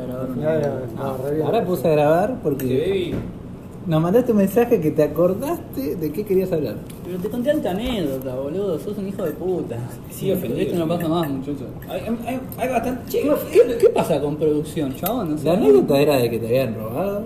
a grabar una. bien. Ahora puse a grabar porque nos mandaste un mensaje que te acordaste de qué querías hablar. Pero te conté alta anécdota, boludo. Sos un hijo de puta. Sí, ofendido. Esto no pasa más, muchachos. Hay, hay, hay bastante. Che, ¿Qué, qué pasa con producción, chabón? No sé. La anécdota era de que te habían robado.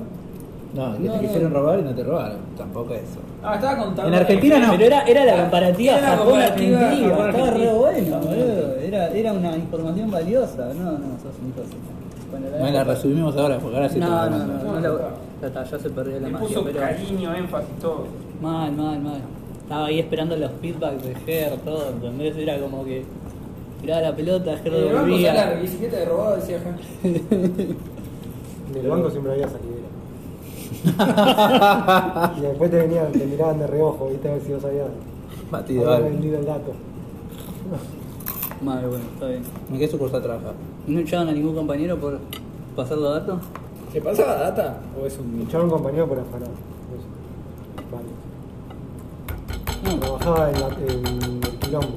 No, que No, te no. quisieron robar y no te robaron. Tampoco eso. Ah, estaba contando. En Argentina no. Pero era, era la comparativa Japón-Argentina. Estaba re bueno, boludo. Era, era una información valiosa. No, no, sos un hijo de puta. Bueno, No la resumimos ahora porque ahora sí No, no, lo no, no, la- ya está, ya se perdió la magia, puso pero cariño, énfasis, todo. mal, mal, mal. Estaba ahí esperando los feedbacks de Ger, todo, ¿entendés? Era como que tiraba la pelota, Ger En el banco sale la bicicleta de robado, decía Jan. En el banco siempre había salidera. y después te venían, te miraban de reojo, viste, a ver si vos habías Batido algo. vendido el dato. Madre, bueno, está bien. ¿En qué sucursal trabajas? ¿Y no echaban a ningún compañero por pasar los datos? ¿Se pasaba data? ¿O es un.? Echaron un compañero por afanar. Eso. Vale. No. Trabajaba en, la, en el quilombo. eh,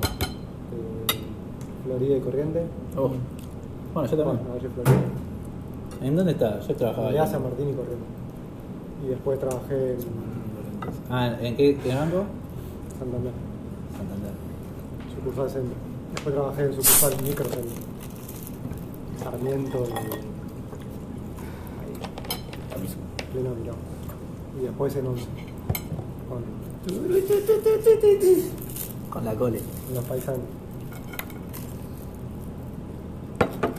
Florida y Corriente. Oh. Bueno, yo Bueno, también. Florida. ¿En dónde estás? Yo trabajaba ahí. San Martín y Corriente. Y después trabajé en Ah, ¿en qué, qué banco? Santander, Santander. sucursal centro. Después trabajé en sucursal microcentro. Sarmiento y. Ahí. Pleno Milán. Y después en Once. Con, Con la cole. en los paisanos.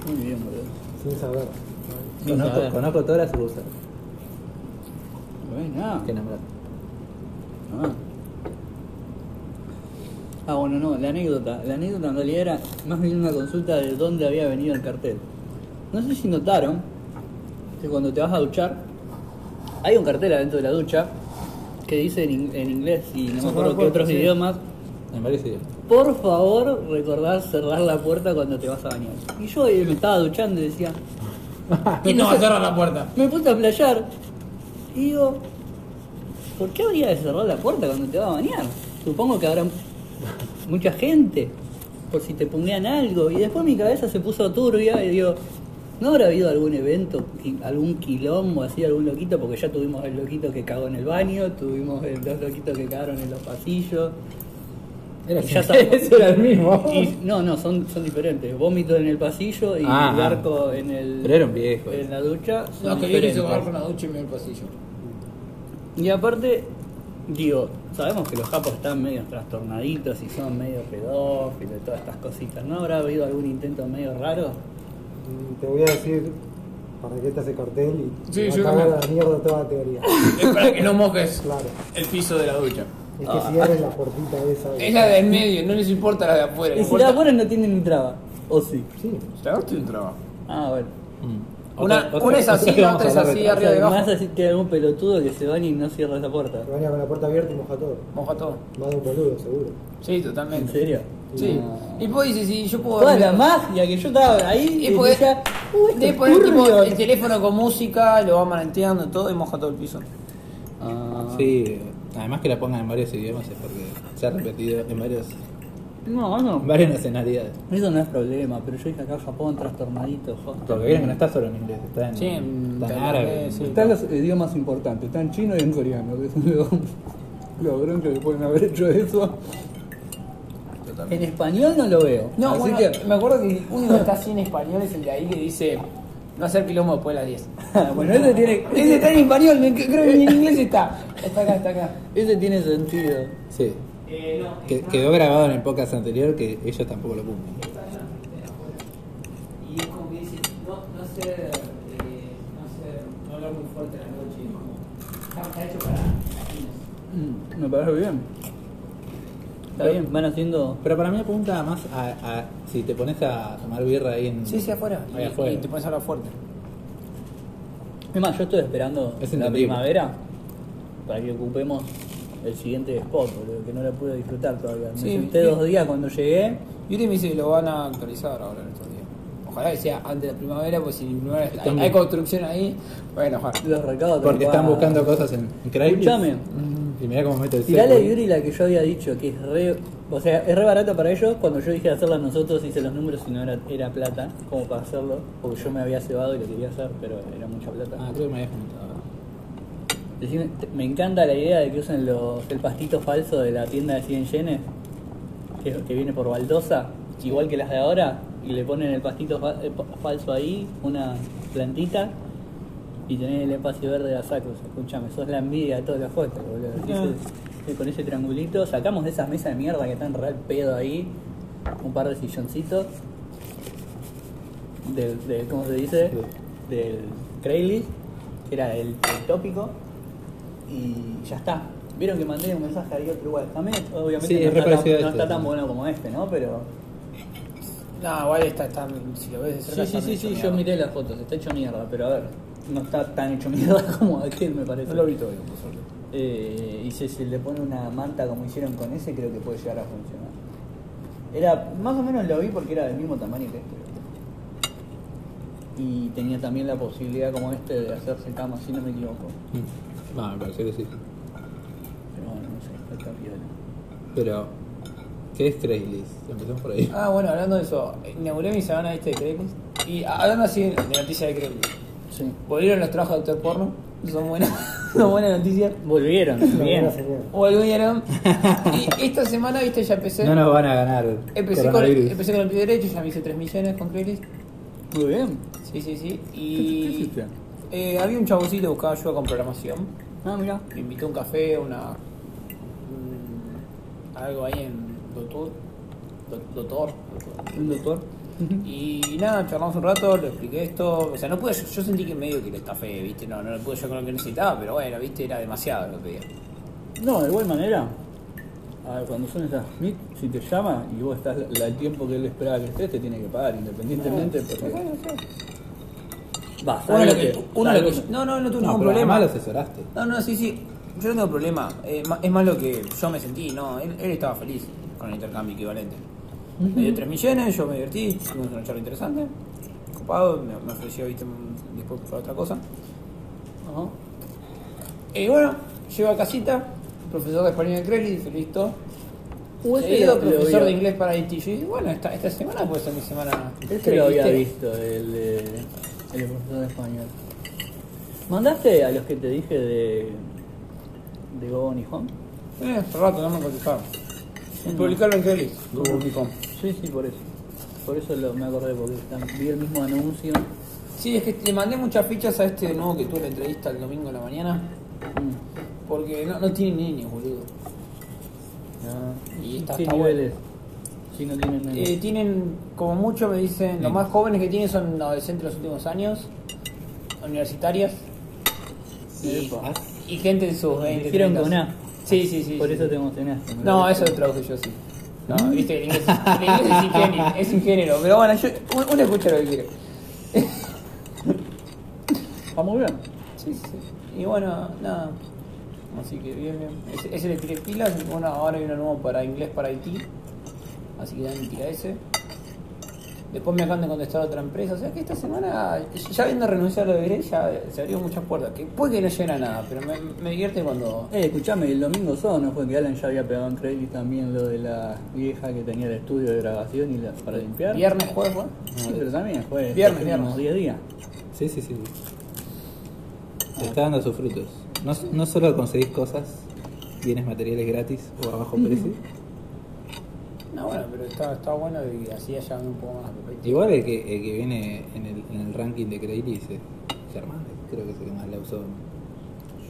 Muy bien, boludo. Sin saber. Sin Conozco, saber. conozco todas las sucursales Bueno, que nombraste. Ah. Ah, bueno, no, la anécdota. La anécdota en realidad era más bien una consulta de dónde había venido el cartel. No sé si notaron que cuando te vas a duchar, hay un cartel adentro de la ducha que dice en, in- en inglés y no me acuerdo qué otros sí. idiomas. Me parece bien. Por favor, recordar cerrar la puerta cuando te vas a bañar. Y yo eh, me estaba duchando y decía, ¿Quién no va a cerrar la puerta? me puse a playar y digo, ¿por qué habría de cerrar la puerta cuando te vas a bañar? Supongo que habrá mucha gente, por si te pongan algo. Y después mi cabeza se puso turbia y digo, ¿no habrá habido algún evento, algún quilombo así, algún loquito? Porque ya tuvimos el loquito que cagó en el baño, tuvimos el dos loquitos que cagaron en los pasillos. Era ya ese era el mismo. Y- no, no, son, son diferentes. Vómito en el pasillo y Ah, ah. arco en el Pero era un viejo. en la ducha. No, que viene y se diferentes. va con la ducha y me el pasillo. Y aparte, digo, sabemos que los japos están medio trastornaditos y son medio pedófilos y todas estas cositas. ¿No habrá habido algún intento medio raro? Mm, Te voy a decir para qué te hace cartel y Sí, te va yo a cagar a también. la mierda toda la teoría. Es para que no mojes Claro. el piso de la ducha. Es Ah. que cierres la puertita esa. Es la de en medio, no les importa la de afuera. Y si la de afuera no tiene ni traba. ¿O sí? Sí. La otra tiene un trabajo. Ah, bueno. Mm. Una- Otra- una es así, otra la es así, de- arriba y abajo. Más así que algún pelotudo que se baña y no cierra esa puerta. Te baña con la puerta abierta y moja todo. Moja todo. Más de un boludo, seguro. Sí, ¿En totalmente. serio? Sí. No. Y pues dice, si yo puedo. Toda la magia que yo estaba ahí Y y porque decía, "Uh, de es poner tipo, turbio". el teléfono con música, lo va mananteando todo y moja todo el piso. Ah. Sí, además que la pongan en varios idiomas es porque se ha repetido en varios, No, no. en varias nacionalidades. Eso no es problema, pero yo dije acá Japón trastornadito, joder. Porque vieron que no está solo en inglés, está en, Sí, en está en árabe. sí. Están los idiomas importantes, está en chino y en coreano, que son los, los broncos que pueden haber hecho eso. En español no lo veo. No, así bueno, que. me acuerdo que el único que está así en español es el de ahí que dice no hacer quilombo después de las 10. bueno, ese tiene, Ese está en español, creo que ni en inglés está. Está acá, está acá. ese tiene sentido. Sí, Eh, no, que, quedó grabado en el podcast anterior que ellos tampoco lo cumplen. Y es como que dice, no, no ser, eh, no ser, no hablar muy fuerte la noche, es como, está, está hecho para latinos. Mm, me parece bien. Está bien, van haciendo. Pero para mí apunta más a, a si te pones a tomar birra ahí en... Sí, sí, afuera. Ahí y, afuera. y te pones a hablar fuerte. Es más, yo estoy esperando Es la primavera para que ocupemos el siguiente spot, boludo, que no lo pude disfrutar todavía. Me Sí, senté y- dos días cuando llegué. Yuri me dice que lo van a actualizar ahora en estos días. Ojalá que sea antes de la primavera, pues si en primavera hay, construcción ahí, bueno, ojalá. Los recados Porque están buscando cosas en, en Craigslist. Escuchame. Y mirá cómo meto el Tirale a seco. Yuri la que yo había dicho, que es re O sea, es re barato para ellos. Cuando yo dije hacerla nosotros, hice los números y no era, era plata, como para hacerlo. Porque yo me había cebado y lo quería hacer, pero era mucha plata. Ah, creo que me habías comentado. Decime, te- me encanta la idea de que usen los, el pastito falso de la tienda de 100 yenes, que, que viene por baldosa, igual que las de ahora, y le ponen el pastito fa- eh, pa- falso ahí, una plantita, y tenés el espacio verde de la sacos. Escúchame, sos la envidia de todas las fotos, boludo. Ese- ese- con ese triangulito, sacamos de esas mesas de mierda que están real pedo ahí, un par de silloncitos, del, del- ¿cómo se dice? Del Craigslist, que era el, el tópico, y ya está. Vieron que mandé un mensaje ahí otro igual. También, obviamente, Sí, no, es está, tan, no este. está tan bueno como este, ¿no? Pero. No, igual está, está, si lo ves de Sí, cerca. sí, sí, medio sí, yo miré las fotos, está hecho mierda, pero a ver, no está tan hecho mierda como aquel, me parece. No lo vi todavía, por suerte. Eh, y si se le pone una manta como hicieron con ese, creo que puede llegar a funcionar. Era, más o menos lo vi porque era del mismo tamaño que este. Y tenía también la posibilidad como este de hacerse cama, si no me equivoco. Mm. No, me pareció que sí. Pero bueno, no sé, está piola. Pero, ¿qué es Craigslist? Empezamos por ahí. Ah, bueno, hablando de eso, inauguré mi semana este de Craigslist. Y hablando así de noticias de Craigslist. Sí. Volvieron los trabajos de actor porno. Son buenas, son buenas noticias. Volvieron, bien. Volvieron. Y esta semana, viste, ya empecé. No nos van a ganar. Empecé con, coronavirus. empecé con el pie derecho, ya me hice 3 millones con Craigslist. Muy bien. Sí, sí, sí. ¿Qué- qué Y hiciste? eh, había un chaboncito que buscaba ayuda con programación. Ah, mira. Me invitó un café, una. un- algo ahí en Doctor. Doc- Doctor. Un doctor. Y nada, charlamos un rato, le expliqué esto. O sea, no pude, yo, yo sentí que medio que le estafé, ¿viste? No, no le pude yo con lo que necesitaba, pero bueno, ¿viste? Era demasiado lo que pedía. No, de igual manera, a ver, cuando son esas meet, si te llama y vos estás la- el tiempo que él esperaba que estés, te tiene que pagar independientemente. Porque... Va, Uno lo que, que- uno lo que- no, no, no tuve No, ningún problema. lo asesoraste. No, no, sí, sí. Yo no tengo problema. Eh, ma- es más lo que yo me sentí, no. Él, él estaba feliz con el intercambio equivalente. Me dio 3 millones, yo me divertí, tuvimos una charla interesante. Ocupado, me, me ofreció, viste, un- después para otra cosa. Ajá. Y bueno, llego a casita, profesor de español de Crelli, dice listo. Uh, ese Seguido, lo- lo profesor vi- de inglés para IT. Yo dije, bueno, esta, esta semana puede ser mi semana. Este lo había visto, el, de- el profesor de español. ¿Mandaste a los que te dije de, de Go On y Home? Eh, hace rato no me contestaron. Sí, Publicarlo en Crelli, Google.com. Sí, sí, por eso. Por eso lo, me acordé, porque vi el mismo anuncio. Sí, es que le mandé muchas fichas a este nuevo que tuve la entrevista el domingo en la mañana. Mm. Porque no, no tiene niños, boludo. Ah, Y está- ¿Qué está niveles? Si no tienen nene. Eh, tienen, como mucho me dicen, los Sí. más jóvenes que tienen son adolescentes de los últimos años, universitarias y, gente de sus 20. Dijeron 30. con A. Sí, sí, sí. Por sí. eso te emocionaste. No, eso lo traduje yo, sí. No, viste, el inglés, el inglés es, ingénero, es ingénero, pero bueno, yo, uno uno escucha lo que quiere. Está muy bien. Sí, sí. Y bueno, nada. Así que bien, bien. Ese, ese le tiré pilas. Bueno, ahora hay uno nuevo para inglés para Haití. Así que también tira ese. Después me acaban de contestar otra empresa. O sea que esta semana, ya habiendo renunciado a lo de Veré, ya se abrió muchas puertas. Que puede que no lleguen a nada, pero me, me divierte cuando. Eh, escuchame, el domingo solo no fue que Alan ya había pegado en Credit también lo de la vieja que tenía el estudio de grabación y la, para limpiar. Viernes, jueves, fue. Sí, pero también fue Viernes, viernes. 10 días. Sí, sí, sí. Está dando sus frutos. No, no solo conseguís cosas, bienes materiales gratis o a bajo precio. No, bueno, pero está, está bueno y así haya un poco más. Igual el que, el que viene en el, en el ranking de Craigslist es Germán, creo que es el que más la usó.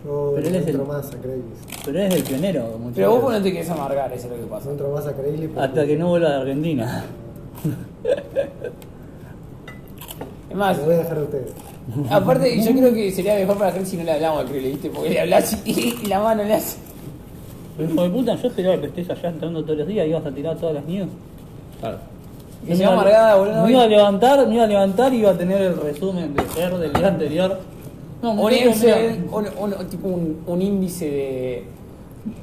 Yo Pero él es el- más a Craigslist. Pero eres el pionero, muchachos. Pero vos no te querés amargar, eso es lo que pasa. Entro más a Craigslist. porque- Hasta que no vuelva de Argentina. Es más, Lo voy a dejar a ustedes. Aparte, yo creo que sería mejor para Craig si no le hablamos al Craig, ¿viste? Porque le hablas y, y la mano le hace. Pero hijo de puta, yo esperaba que estés allá entrando todos los días y ibas a tirar todas las news. Claro. Y se va amargada, boludo. Me iba a levantar, me iba a levantar y iba a tener el resumen de ser del día anterior. No, Un mira, un, un- tipo un, un índice de,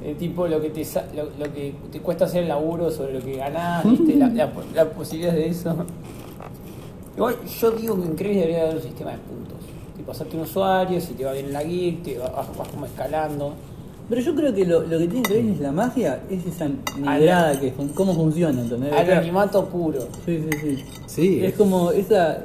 de tipo lo que te sa- lo, lo que te cuesta hacer el laburo sobre lo que ganás, ¿viste? La, la, la posibilidad de eso. Igual yo digo que en Craig debería haber un sistema de puntos. Tipo hacerte un usuario, si te va bien en la geek, te vas, vas como escalando. Pero yo creo que lo, lo que tiene Craigslist la magia es esa negrada que fun- cómo funciona, ¿entendés? Anonimato puro. Sí, sí, sí. Sí, Es como esa.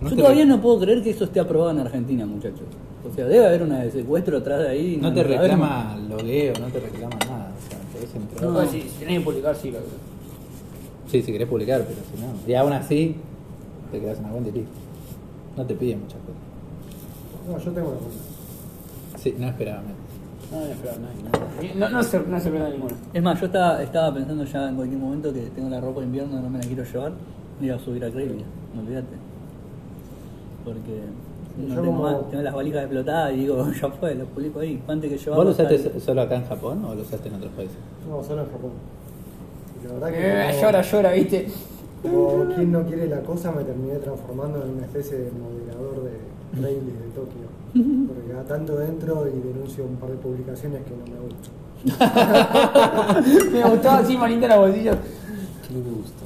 No Yo te todavía re- no puedo creer que eso esté aprobado en Argentina, muchachos. O sea, debe haber una de secuestro atrás de ahí. No te sabemos. reclama logueo, no te reclama nada. O sea, podés entrar. No. Si, si tenés que publicar, sí, lo Sí, si querés publicar, pero si no. Y aún así, te quedas en la cuenta y listo. No te piden muchas cosas. No, yo tengo una cuenta. Sí, no esperaba menos. No, no, se, no se pierda ninguno. Es más, yo estaba, estaba pensando ya en cualquier momento que tengo la ropa de invierno, no me la quiero llevar, y iba a subir a Craigslist, no olvídate. Porque Sí, no yo tengo como- más, tengo las valijas explotadas y digo, ya fue, lo publico ahí, antes que llevarlo. ¿Vos lo usaste solo acá en Japón o lo usaste en otros países? No, solo en Japón. Y la verdad que. Eh, como- llora, llora, viste. Como quien no quiere la cosa, me terminé transformando en una especie de moderador de Craigslist de Tokio. Porque cada tanto entro y denuncio un par de publicaciones que no me gustan. Me gustaba así, manita la bolsilla. Me gusta.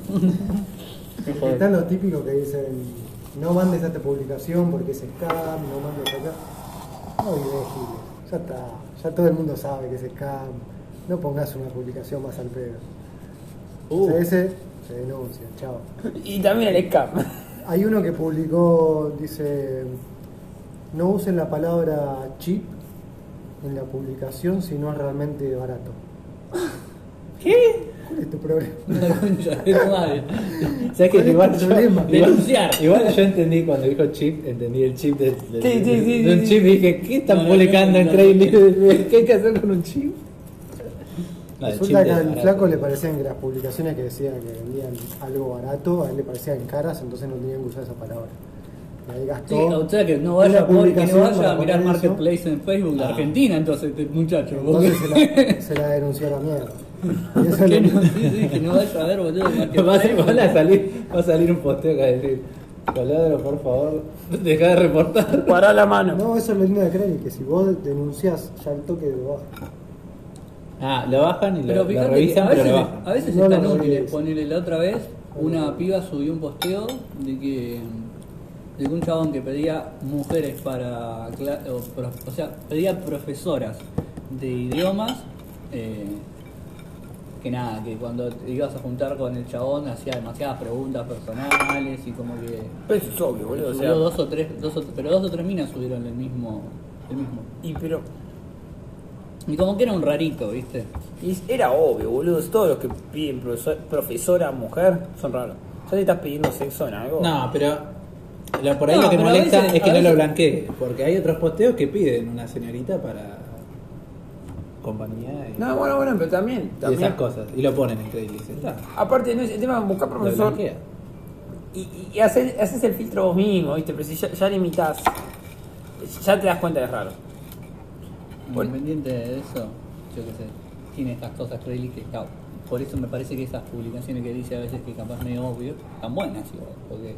Están los típicos que dicen, no mandes a esta publicación porque es scam, no mandes acá. No Gil. Ya está. Ya todo el mundo sabe que es scam. No pongas una publicación más al pedo. Uh. O sea, ese se denuncia, chao. Y también el scam. Hay uno que publicó, dice, no usen la palabra chip en la publicación si no es realmente barato. ¿Qué? ¿Cuál es tu problema? Madre. ¿Sabes que ¿Cuál es igual tu yo, problema? igual, Denunciar. igual yo entendí cuando dijo chip, entendí el chip de, de, Sí, sí, de- sí, de un chip y dije, ¿qué están No, no, publicando no, en no? ¿Qué hay que hacer con un chip? No, Resulta que al flaco le parecían que las publicaciones que decían que vendían algo barato, a él le parecían caras, entonces no tenían que usar esa palabra. Ahí Sí, gastó. o sea que no vaya, por- que no vaya a mirar poner eso. Marketplace en Facebook de Ah. Argentina, entonces, este muchacho. Entonces se la, se la denunció a la mierda. Y eso que lo- no, sí, sí, que no vaya a ver, boludo, Va a, Marketplace. van a salir, va a salir un posteo que va a decir, por favor, deja de reportar. Pará la mano. No, eso es lo lindo de Credit, que si vos denunciás ya el toque de baja. Ah, lo bajan y lo, Pero lo fíjate que revisan, a pero veces, lo bajan. a veces No están lo útiles. Ponele la otra vez, una piba subió un posteo de que, de que un chabón que pedía mujeres para. O, pro- o sea, pedía profesoras de idiomas. eh, que nada, que cuando te ibas a juntar con el chabón hacía demasiadas preguntas personales y como que. Pero eso es obvio, boludo. O sea, dos o tres, dos o- pero dos o tres minas subieron el mismo. El mismo. y pero. Y como que era un rarito, ¿viste? y era obvio, boludo. Todos los que piden profesor- profesora mujer son raros. Ya te estás pidiendo sexo en algo. No, pero lo- por ahí No, lo que molesta veces- es que no lo blanquee, porque hay otros posteos que piden una señorita para compañía y, No, bueno, bueno, pero también. y también esas cosas, y lo ponen en Craigslist. Aparte, no es el tema de buscar profesor. Y, y, y haces, haces el filtro vos mismo, ¿viste? Pero si ya, ya limitas, ya te das cuenta que es raro. Bueno. Independiente de eso, yo qué sé, tiene estas cosas Craigslist que está. Por eso me parece que esas publicaciones que dice a veces que capaz medio obvio, están buenas igual, porque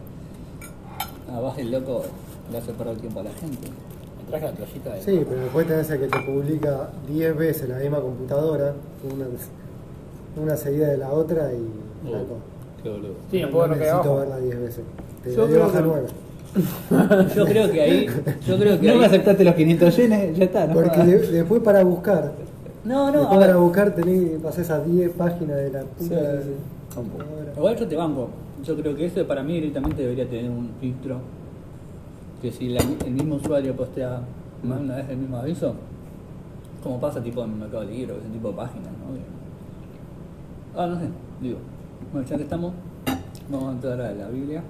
además el loco le hace perder el tiempo a la gente. Me traje la toallita de. Sí, pero después tenés el que te publica 10 veces la misma computadora, una, una seguida de la otra y. Flaco, qué boludo. Sí, no puedo hay necesito verla 10 veces. Te Yo creo baja que- 9. Yo creo que ahí, yo creo que No me ahí, aceptaste los 500 yenes, ya está, no Porque de- después para buscar, no, no, después a ver, para buscar tenés que pasar esas 10 páginas de la puta. Sí, sí, sí. igual yo te banco, yo creo que eso para mí directamente debería tener un filtro, que si la- el mismo usuario postea más de una vez el mismo aviso, como pasa tipo en Mercado Libre o ese tipo de páginas, ¿no? Ah, no sé, digo, bueno, ya que estamos, vamos a entrar a la Biblia.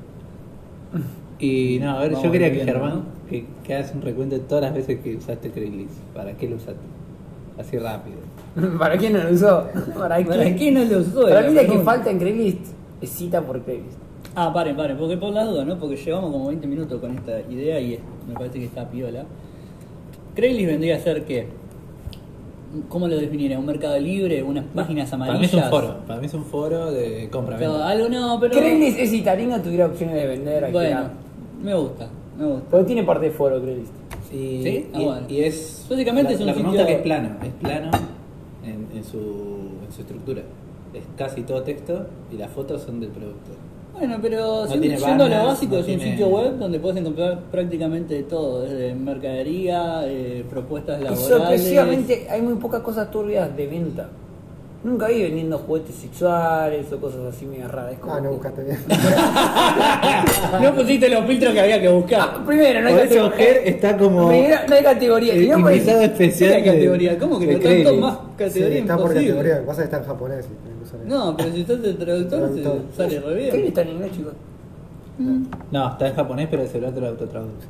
Y no, a ver, Vamos yo quería que Germán, ¿no? que, que hagas un recuento de todas las veces que usaste Craigslist. ¿Para qué lo usaste? Así rápido. ¿Para quién no lo usó? ¿Para qué? ¿Para qué no lo usó? Para mí la que falta en Craigslist es cita por Craigslist. Ah, paren, paren, porque por la duda, ¿no? Porque llevamos como 20 minutos con esta idea y es- me parece que está piola. Craigslist vendría a ser que, ¿cómo lo definiría? ¿Un mercado libre? ¿Unas páginas Para mí amarillas? es un foro, para mí es un foro de Pero compra-venta. algo no, pero... Craigslist es si tuviera opciones de vender, Bueno, alquilar. me gusta, me gusta. Porque tiene parte de foro Craigslist. Y, ¿Sí? Ah, y, bueno. y es. Básicamente la, es un la sitio- que es plano, es plano en, en su, en su estructura. Es casi todo texto y las fotos son del producto. Bueno, pero No a lo básico, no es un sitio web donde puedes encontrar prácticamente de todo, desde mercadería, eh, propuestas Y laborales. sorpresivamente hay muy pocas cosas turbias de venta. Nunca vi vendiendo juguetes sexuales o cosas así medio raras. Como Ah, no que- buscaste bien. no pusiste los filtros que había que buscar. Ah, primero, no hay Por categoría. Está como Primero, no hay categoría. el no, invitado especial ¿Qué hay de- categoría? ¿Cómo que no tanto más Sí, categoría está por categoría, lo que pasa es que está en japonés. No, pero si estás de traductor, Traductor. se sale re ¿Qué bien. está en inglés, chicos? No, está en japonés, pero el celular te lo autotraduce.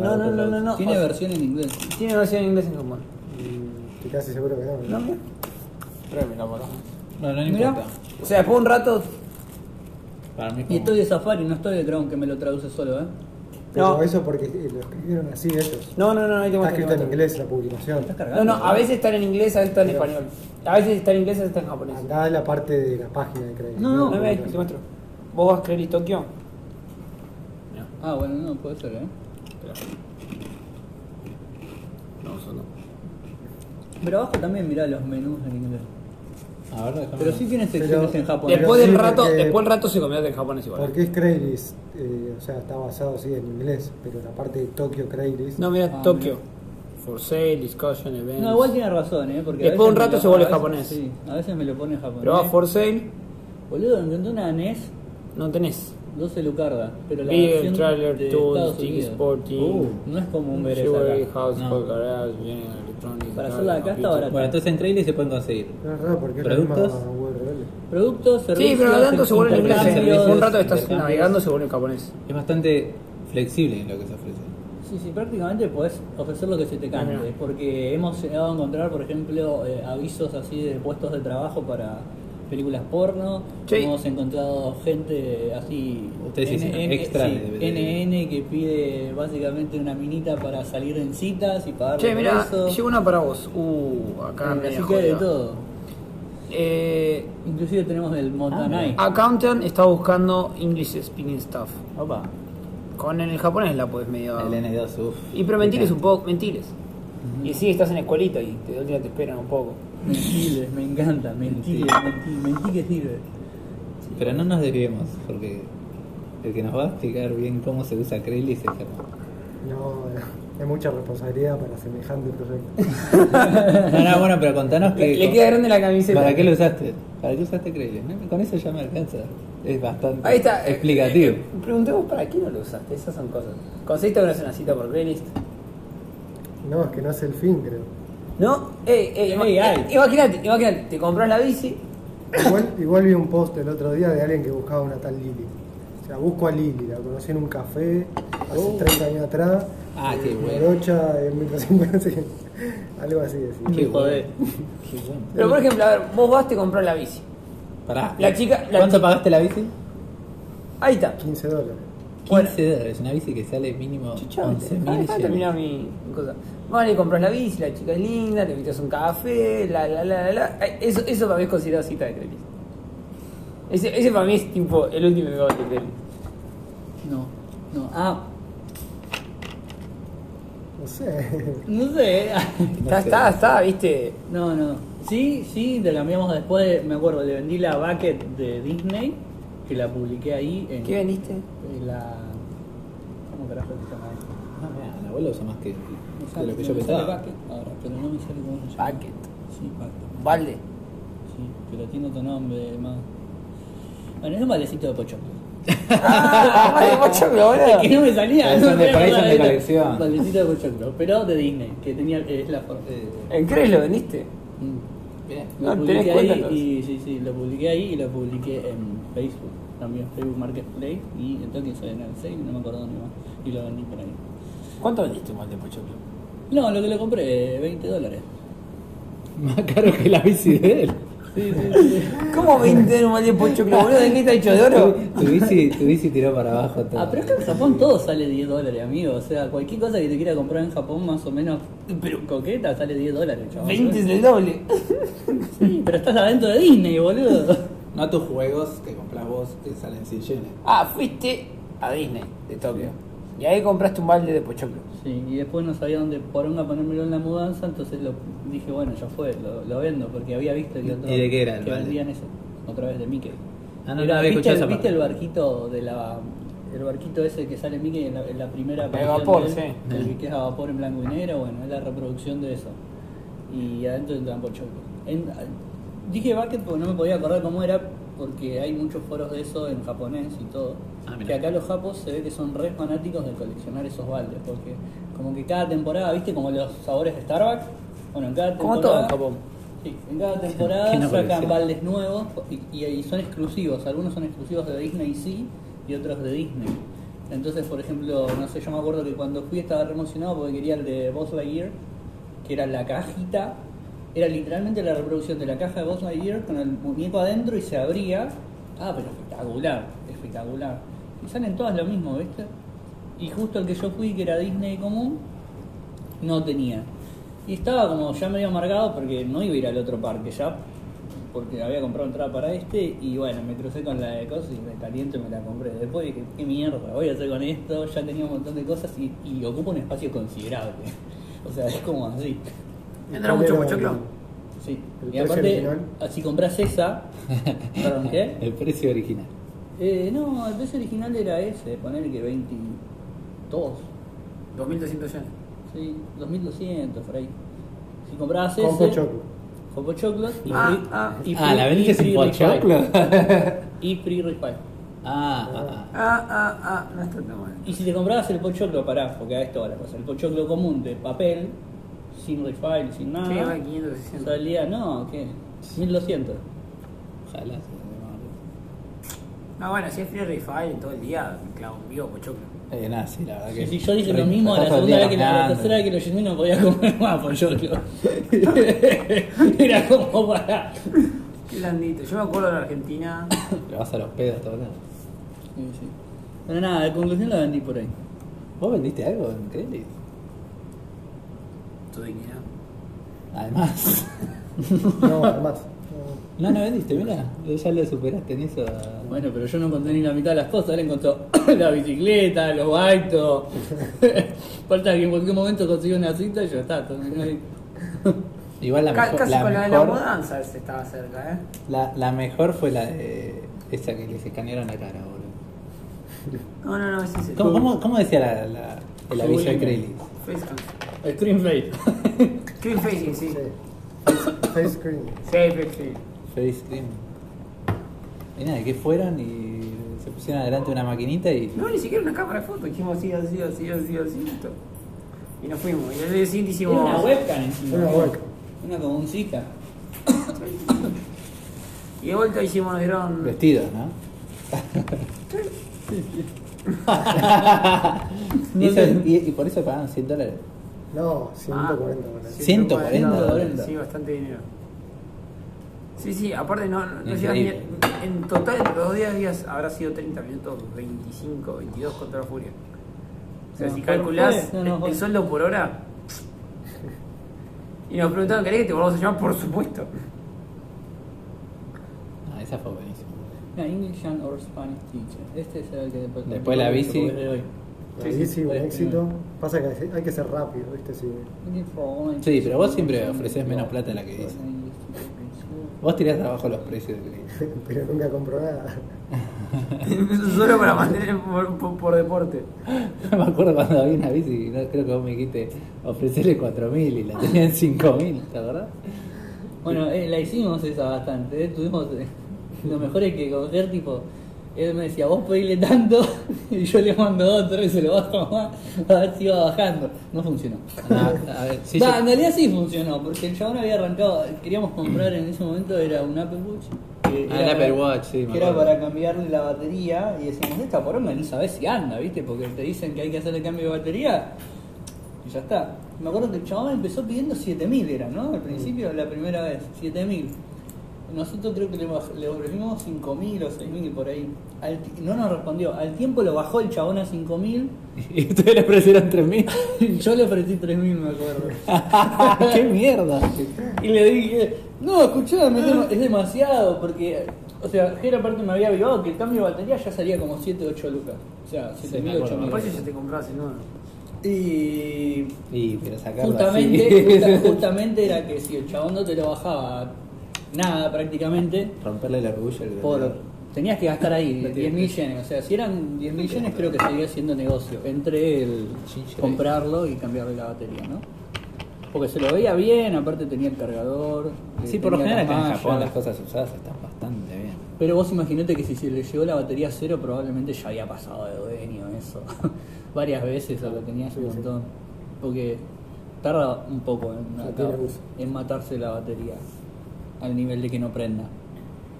No, no, no, no, no. Tiene o- versión en inglés. Tiene versión en inglés en japonés. Y Estoy casi seguro que no. No, acá. No, no, no Mira. importa. O sea, después de un rato. Para mí Y estoy de Safari, no estoy de Chrome que me lo traduce solo, ¿eh? Pero No. eso porque lo escribieron así ellos. No, no, no, ahí te Está muestro, escrito en inglés la publicación. ¿Estás No, cargando? no, a veces están en inglés, a veces están en español. A veces está en inglés, a veces está en japonés. Andá a la parte de la página de crédito. No, no, No, mira, te muestro. ¿Vos vas a creer Tokio? Mira, Ah, bueno, no, puede ser, ¿eh? espera. No, eso no. Pero abajo también mirá los menús en inglés. A ver, déjame Pero ver. sí tiene secciones Pero- en japonés. Después del sí, rato, porque- después del rato se convierte en japonés igual. Porque es Craigslist, eh, o sea, está basado sí en inglés, pero la parte de Tokio Craigslist. No, mira, Ah, Tokio. For sale, discussion, events. No, igual tiene razón, ¿eh? Porque a Después un veces me rato lo- se vuelve a veces- japonés. Sí, a veces me lo pone en japonés. Pero va for sale, Boludo, encontré una NES no tenés. 12 lucarda, pero la versión trailer, de tools, Estados Unidos. sporting. Uh, no es un Jewelry, No. garage, general Para hacerla acá está barata. Bueno, entonces en Craigslist se pueden conseguir. Raro porque es ¿Productos? Productos, servicios... Sí, pero tanto se vuelve en inglés. un rato estás navegando, se vuelve en japonés. Es bastante flexible en lo que se ofrece. Sí, sí, prácticamente podés ofrecer lo que se te cante, Ajá. porque hemos llegado a encontrar, por ejemplo, eh, avisos así de puestos de trabajo para películas porno, Sí. hemos encontrado gente así, Ustedes hicieron NN, extra sí, de- de- NN que pide básicamente una minita para salir en citas y pagar Che, por mira, eso. llegó una para vos. Uh, acá me así que de todo. Eh, Inclusive tenemos el Montanay. Accountant está buscando English speaking stuff. Opa. Con el japonés la podés medio. El N2, uff. Y pero mentiles un poco, mentiles. Y sí, estás en escuelita y te, de última te esperan un poco. Mentiles, me encanta, mentiles, mentí, mentí que sirve. Pero no nos desviemos, porque el que nos va a explicar bien cómo se usa Craigslist es Germán. No, es mucha responsabilidad para semejante proyecto. No, no, bueno, pero contanos Le, que. le queda grande la camiseta. ¿Para qué lo usaste? ¿Para qué usaste Craigslist? ¿no? Con eso ya me alcanza. Es bastante Ahí está. eh, explicativo. eh, preguntemos para qué no lo usaste. Esas son cosas. ¿Conseguiste una una cita por playlist? No, es que no es el fin, creo. ¿No? Ey, ey, ima- Ey, eh, imagínate, imagínate, te compras la bici. Igual, igual vi un post el otro día de alguien que buscaba una tal Lili. O sea, busco a Lili, la conocí en un café hace Oh. 30 años atrás. Ah, qué en bueno. Morocha, en 1350, sí. algo así decía. Qué Joder. bueno. Qué bueno. Pero por ejemplo, a ver, vos vas, te compras la bici. Pará. La chica- la ¿Cuánto chica- pagaste la bici? Ahí está. 15 dólares. 15 Bueno. dólares. Una bici que sale mínimo Chucha, 11 ah, terminar mi mi cosa. Vale, compras la bici, la chica es linda, le invitas un café, la la la la Eso, eso para mí es considerado cita de Craigslist. Ese, ese para mí es tipo el último gol de Craigslist. No, no. Ah, No sé. no sé. Está, está, está, viste. No, no. Sí, sí, te cambiamos después. Me acuerdo, le vendí la bucket de Disney, que la publiqué ahí en, ¿Qué vendiste? en la. ¿Cómo carajo se llama esto? Ah, mira, la abuela usa más que, Sale- lo que yo pensaba. bucket ahora, pero no me sale cómo se llama. Bucket. Sí, bucket. Balde. Sí, pero tiene otro nombre más. Bueno, es un valecito de pochoclo. Ah, vale, pochoclo, boludo. que no me salía. Pero son de- son de colección. Valecito de pochoclo, pero de Disney, que tenía. Es la forma. eh, ¿En Craigslist lo vendiste? Mm. Bien. Lo No, tenés publiqué cuenta, ahí entonces. y sí, sí, lo publiqué ahí y lo publiqué en Facebook, también Facebook Marketplace y en Tokyo sale en el sale, no me acuerdo dónde más, y lo vendí por ahí. ¿Cuánto vendiste un balde de pochoclo? No, lo que le compré, 20 dólares. Más caro que la bici de él. Sí, sí, sí. ¿Cómo 20 en un de pochoclo, boludo? ¿De qué está hecho de oro? Tu bici, tu bici tiró para abajo todo. Ah, pero acá en Japón todo sale 10 dólares, amigo. O sea, cualquier cosa que te quiera comprar en Japón más o menos pero coqueta sale 10 dólares, chaval. 20 es el doble. Sí, pero estás adentro de Disney, boludo. No tus juegos que compras vos que salen 100 yenes. Ah, fuiste a Disney de Tokio. Y ahí compraste un balde de pochoclo. Sí, y después no sabía dónde poronga ponérmelo en la mudanza, entonces lo dije, bueno, ya fue, lo, lo vendo, porque había visto que, otro- ¿Y de qué era el que balde? vendían eso, otra vez de Mickey. Ah, no, Era- no había ¿viste, escuchado esa ¿Viste el barquito de la el barquito ese que sale Mickey en la, en la primera De vapor, sí. El que es a vapor en blanco y negro, bueno, es la reproducción de eso. Y adentro entran pochoclos. En- dije bucket porque no me podía acordar cómo era, porque hay muchos foros de eso en japonés y todo. Ah, que acá los japos se ve que son re fanáticos de coleccionar esos baldes, porque como que cada temporada, ¿viste? Como los sabores de Starbucks. Bueno, en cada Como temporada. todo en Japón. Sí, en cada temporada ¿Quién no sacan baldes nuevos y, y- y son exclusivos. Algunos son exclusivos de Disney sí y otros de Disney. Entonces, por ejemplo, no sé, yo me acuerdo que cuando fui estaba re emocionado porque quería el de Buzz Lightyear, que era la cajita, era literalmente la reproducción de la caja de Buzz Lightyear con el muñeco adentro y se abría. Ah, pero espectacular, espectacular. Y salen todas lo mismo, ¿viste? Y justo el que yo fui, que era Disney común, no tenía. Y estaba como ya medio amargado porque no iba a ir al otro parque ya, porque había comprado entrada para este y bueno, me crucé con la de cosas y me caliento y me la compré. Después dije, qué mierda, voy a hacer con esto, ya tenía un montón de cosas y, y ocupa un espacio considerable. O sea, es como así. ¿Tendrá mucho ¿Cuál era pochoclo? Sí. ¿El Y aparte, original? si compras esa, perdón, ¿qué? El precio original. Eh, no, el precio original era ese, poner que 22, 2200 yen. sí, 2200 por ahí. Si comprabas Con ese, pochoclo. con pochoclos y Ah, free, ah. y Ah, ¿la vendiste sin free pochoclo? Y free refill. Ah, ah, ah. Ah, ah, ah, no está tan mal. Y si te comprabas el pochoclo, pará, porque a esto va la cosa, el pochoclo común de papel, sin refill, sin nada, Sí, va 500, 600. salía, no, ¿qué? 1200. Ojalá. se No, bueno, si es free refill todo el día, un vivo pochoclo. Eh, nada, sí, la verdad que. Sí, yo dije lo mismo la segunda vez que la, tercera vez que lo llené no podía comer más pochoclo. Era como para. Qué blandito. Yo me acuerdo de la Argentina. Le vas a los pedos todo. Sí, sí. Pero nada, de conclusión la vendí por ahí. ¿Vos vendiste algo en Credit? Tu dignidad. Además. No, además. No, no vendiste, mira. Ya lo superaste en eso. Bueno, pero yo no encontré ni la mitad de las cosas. Él encontró la bicicleta, los baitos. Falta que en cualquier momento consiga una cita y ya está. terminó ahí. Igual la mejor. Casi la con la de la mejor- mudanza se estaba cerca, ¿eh? La, la mejor fue la de esa que les escanearon la cara, boludo. No, no, no, es ese. ¿Cómo, cómo, cómo decía la, la- el aviso de Sublime. Cam. Screen Face. Screen facing, sí. Sí. Face screen. Sí, sí. Face Screen. Y nada, que fueron y se pusieron adelante de una maquinita y. No, ni siquiera una cámara de foto. Dijimos así, así, así, así, así. listo. Y nos fuimos. Y al día siguiente Era hicimos. una webcam encima. Una webcam. Una como un Zika. Y de vuelta hicimos, nos dieron. Vestidos, ¿no? y, eso- y- y por eso pagaron 100 dólares. No, 140 dólares. 140 dólares. Sí, bastante dinero. Sí, sí, aparte no, no llegas ni. En total, los dos días, días habrá sido 30 minutos, 25, 22 contra la furia. O sea, No, si calculás no, no, el, el sueldo por hora. Y nos preguntaron, ¿querés que te volvamos a llamar? Por supuesto. No, esa fue buenísima. English and or Spanish teacher. Este es el que después. Después la bici. Sí, sí. un éxito. Pasa que hay que ser rápido, ¿viste? Sí. Sí, pero vos siempre ofreces menos plata de la que dices. Vos tirás abajo los precios de. Pero nunca compro nada. Solo para mantener por, por- por deporte. me acuerdo cuando había una bici, no, creo que vos me dijiste ofrecerle 4.000 y la tenían 5.000, ¿te acordás? Bueno, eh, la hicimos esa bastante. eh, Tuvimos. eh, lo mejor es que coger, tipo. Él me decía, vos pedile tanto. Y yo le mando dos, tres, se lo bajo más. A ver si va bajando. No funcionó. Ah, a ver, sí, Va, yo- en realidad sí funcionó, porque el chabón había arrancado, queríamos comprar en ese momento era un Apple Watch. que Ah, era el Apple para- Watch, sí, Que era para cambiarle la batería y decíamos, esta poronga ni sabes si anda, ¿viste? Porque te dicen que hay que hacer el cambio de batería y ya está. Me acuerdo que el chabón empezó pidiendo 7000 era, ¿no? Al principio, la primera vez, 7000. Nosotros creo que le, baj- le ofrecimos 5000 o 6000 por ahí. Al ti- no nos respondió. Al tiempo lo bajó el chabón a 5000 Y ustedes le ofrecieron 3.000. y yo le ofrecí 3000, me acuerdo. ¡Qué mierda! Y le dije, no, escuchame, es, dema- es demasiado, porque, o sea, Jera aparte me había avivado que el cambio de batería ya salía como 7, 8 lucas. O sea, 7 me mil, acuerdo. 8 mil. Por eso ya te compras el nuevo. Y Y pero sacarlo justamente, así. justa- justamente era que si el chabón no te lo bajaba nada prácticamente, Romperle orgullo. al por. Tenías que gastar ahí No 10 tiene mil yenes. O sea, si eran 10 mil yenes, creo que seguía siendo negocio. Entre el comprarlo y cambiarle la batería, ¿no? Porque se lo veía bien, aparte tenía el cargador. eh, Sí, por lo general la acá en malla. Japón las cosas usadas están bastante bien. Pero vos imaginate que si se le llegó la batería a cero, probablemente ya había pasado de dueño eso. Varias veces o lo tenías un montón. Porque tarda un poco en, uso. en matarse la batería al nivel de que no prenda.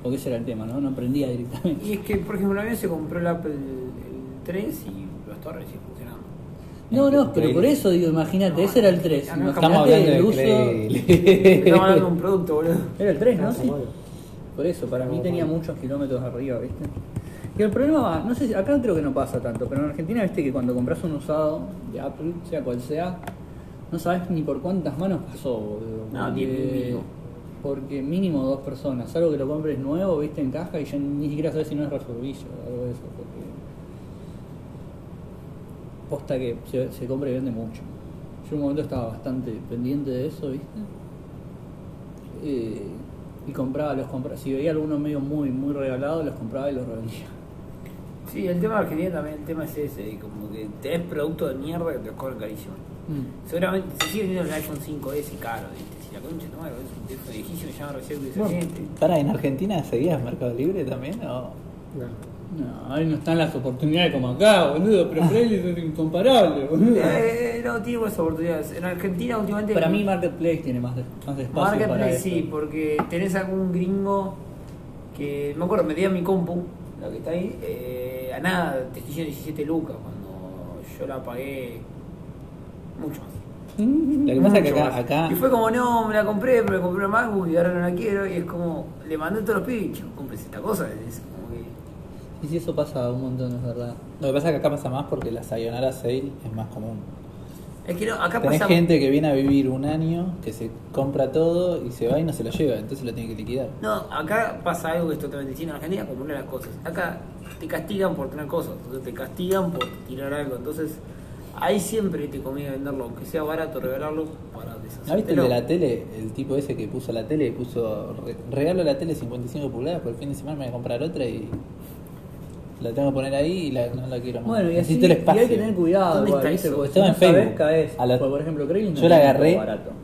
Porque ese era el tema, ¿no? No prendía directamente. Y es que, por ejemplo, una vez se compró el Apple el 3 y los torres sí funcionaban. No, no, pero por eso digo, imagínate, No, ese era el 3. acá no Estamos Imagínate hablando de el uso. Estamos hablando de un producto, boludo. Era el 3, ¿no? Sí. Por eso, para mí tenía muchos kilómetros arriba, ¿viste? Y el problema va, no sé si, acá creo que no pasa tanto, pero en Argentina, viste que cuando compras un usado de Apple, sea cual sea, no sabes ni por cuántas manos pasó, boludo. No, mínimo. Porque mínimo dos personas, salvo que lo compres nuevo, viste, en caja y ya ni siquiera sabes si no es resolvillo o algo de eso, porque posta que se, se compra y vende mucho. Yo en un momento estaba bastante pendiente de eso, viste. Eh, y compraba, los compraba. Si veía alguno medio muy, muy regalado, los compraba y los revendía. Sí, el tema de Argentina también, el tema es ese, y como que tenés producto de mierda que te cobran carísimo. Seguramente se sigue viendo el iPhone 5S caro, ¿viste? La concha no es un teléfono viejísimo que llama de Bueno. gente. Para, ¿en Argentina seguías Mercado Libre también? O? No. No, ahí no están las oportunidades como acá, boludo. Pero Playlist es incomparable, boludo. Eh, no tiene buenas oportunidades. En Argentina últimamente... Para mí, Marketplace tiene más, de- más espacio para Marketplace esto. sí, porque tenés algún gringo que, me acuerdo, me dio mi compu, la que está ahí, eh, a nada, te estoy diciendo 17 lucas, cuando yo la pagué mucho más. Lo que pasa es que acá, Y fue como, no, me la compré, pero me compré una MacBook y ahora no la quiero. Y es como, le mandé a todos los pibes, "Chico, compres esta cosa. Es como que. Y si eso pasa un montón, es verdad. lo que pasa es que acá pasa más porque la Sayonara Sale es más común. Es que no, acá Tenés pasa. gente que viene a vivir un año, que se compra todo y se va y no se lo lleva, entonces lo tiene que liquidar. No, acá pasa algo que es totalmente distinto. En Argentina acumulan las cosas. Acá te castigan por tener cosas. Entonces te castigan por tirar algo. Entonces ahí siempre te conviene venderlo, aunque sea barato, regalarlo para ¿No viste el de la tele? El tipo ese que puso la tele y puso re- regalo la tele 55 pulgadas, por el fin de semana me voy a comprar otra y la tengo que poner ahí y la, no la quiero más. Bueno, y así el y espacio. hay que tener cuidado, ¿Dónde igual, está ¿viste? eso? Porque si Estaba no en sabés, Facebook. caes. A la- Porque, por ejemplo, Craigslist no Yo la agarré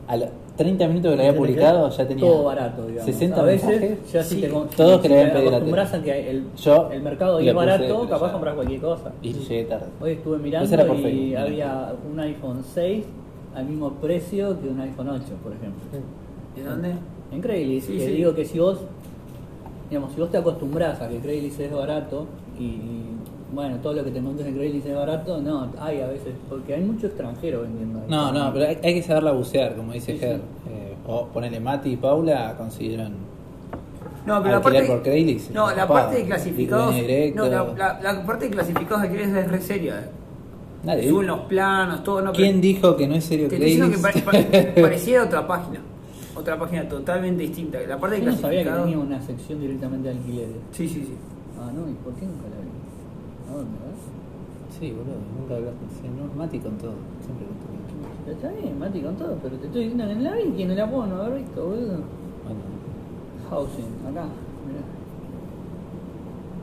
a los 30 minutos que lo había publicado, ya tenía todo barato, digamos. 60 a veces, mensajes. ya si Sí, te, con- todos si que le habían te pedido la acostumbras tele. a que el, Yo el mercado es puse, barato, pero capaz compras cualquier cosa. Y llegué tarde. Hoy estuve mirando era y Facebook, mira. había un iPhone 6 al mismo precio que un iPhone 8, por ejemplo. ¿De dónde? En Craigslist, Sí, que sí. digo que si vos, digamos, si vos te acostumbras a que Craigslist es barato y, y, bueno, todo lo que te montes en Craigslist es barato, no, hay a veces, porque hay mucho extranjero vendiendo. ahí. No, no, pero hay, hay que saberla bucear, como dice Sí, Ger. sí. Eh, o ponele Mati y Paula consiguieron. No, pero la parte, por Craigslist, no, la parte de clasificados. No, la, la, la parte de clasificados de Craigslist es re seria. eh. Nadie Suben los planos, todo. No, ¿Quién pero- dijo que no es serio Te estoy diciendo que Craigslist? pare- pare- pareciera otra página. Otra página totalmente distinta. La parte de Yo no sabía que tenía una sección directamente de alquileres. Sí, sí, sí. Ah, no, ¿y por qué nunca la vi? ¿A dónde, ves? Sí, boludo, nunca hablaste. Sí, no, Mati con todo, siempre con todo. Está bien, Mati, con todo, pero te estoy diciendo que en la vi, que no la puedo no haber visto, boludo. Bueno, Housing, acá, mirá.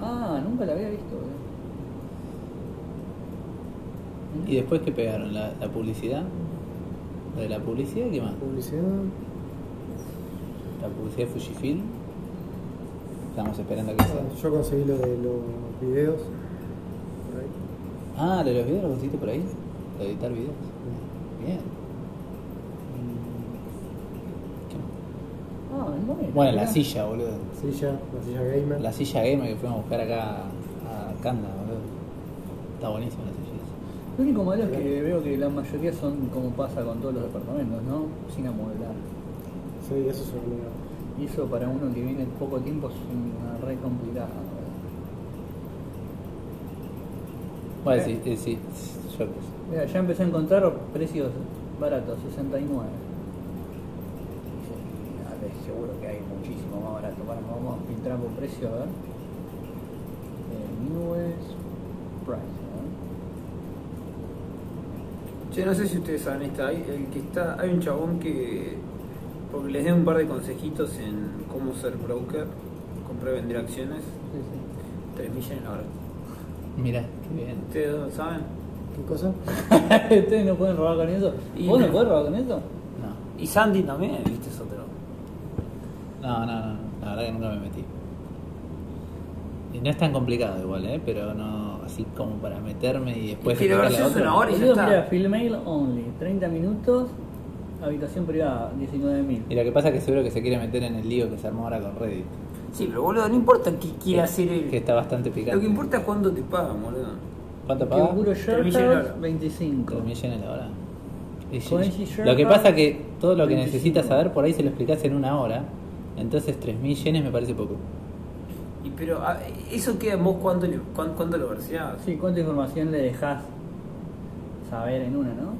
Ah, nunca la había visto, boludo. ¿Y después qué pegaron? ¿La, la publicidad? ¿La de la publicidad? ¿Qué más? Publicidad. ¿La publicidad de Fujifilm? Estamos esperando a que sea. Yo conseguí lo de los videos. Ah, ¿lo de los videos lo conseguiste por ahí? ¿Lo de editar videos? Bien. ¿Qué más? Ah, bueno. Bueno, la silla, boludo. Silla, la silla gamer. La silla gamer que fuimos a buscar acá a Canda, boludo. Está buenísima la silla. Lo único malo es que veo que la mayoría son como pasa con todos los departamentos, ¿no? Sin amueblar. Sí, eso es una Y eso para uno que viene poco tiempo es una re complicada. Bueno, sí, sí, sí, yo qué sé. Mira, ya empecé a encontrar precios baratos, 69. Sí, a ver, seguro que hay muchísimo más barato. Bueno, vamos a filtrar por precio, a ver. Eh, newest price, ¿no? Che, no sé si ustedes saben esta. Hay, el que está, hay un chabón que. Porque les dé un par de consejitos en cómo ser broker, comprar y vender acciones. Sí, sí. 3 millones la hora. Mira, qué bien. ¿Ustedes saben? ¿Qué cosa? Ustedes no pueden robar con eso. Y- ¿Vos no podés robar con eso? No, Y Sandy también, viste, es otro. no, no, no, la verdad que nunca me metí. Y no es tan complicado igual, ¿eh? Pero no así como para meterme y después explicarle a versión es una hora y ya está. mira, Filmail only, 30 minutos, habitación privada, 19.000. Y lo que pasa es que seguro que se quiere meter en el lío que se armó ahora con Reddit, Sí, pero boludo, no importa qué quiera hacer él. que está bastante picante. Lo que importa es cuándo te pagan, boludo. ¿Cuánto Que paga? puro Tres millones la Sharehouse, hora. 25. 3 millones la hora. Y lo que pasa que todo lo que 25. necesitas saber por ahí se lo explicás en una hora. Entonces 3 millones me parece poco. Y pero eso queda en vos cuánto, le, cuán- cuánto lo verseás. Sí, ¿cuánta información le dejás saber en una, no?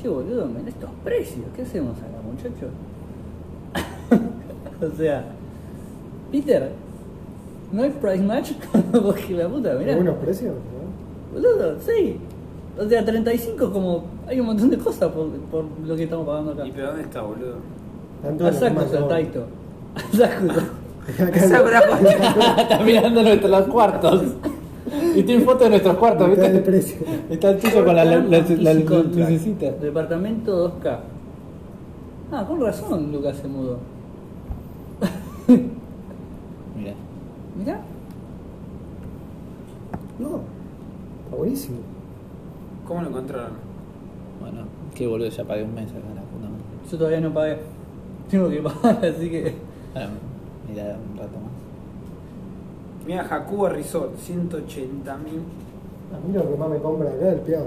Che, boludo, mirá estos precios, ¿qué hacemos acá, muchachos? o sea, Peter, ¿no hay price match? Porque la puta, mirá. ¿Algunos precios? ¿no? Boludo, sí. O sea, 35 como... Hay un montón de cosas por, por lo que estamos pagando acá. ¿Y pero dónde está, boludo? Tanto en la Asakusa, Amazon. Taito. Asakusa. Acá Esa no. una cosa. Está mirando nuestros cuartos. Y tiene fotos de nuestros cuartos, Mitad de ¿viste? precio. Está el tuyo con la, la, la, lucecita. Departamento 2K. Ah, con razón Lucas se mudó. Mira. Mirá. No, está buenísimo. ¿Cómo lo encontraron? Bueno, qué boludo, ya pagué un mes acá en la puta madre. Yo todavía no pagué. Tengo que pagar, así que... Ahora, mira un rato más. Mira, Jacuba Resort, 180 mil. A mí lo que más me compra acá es el peón.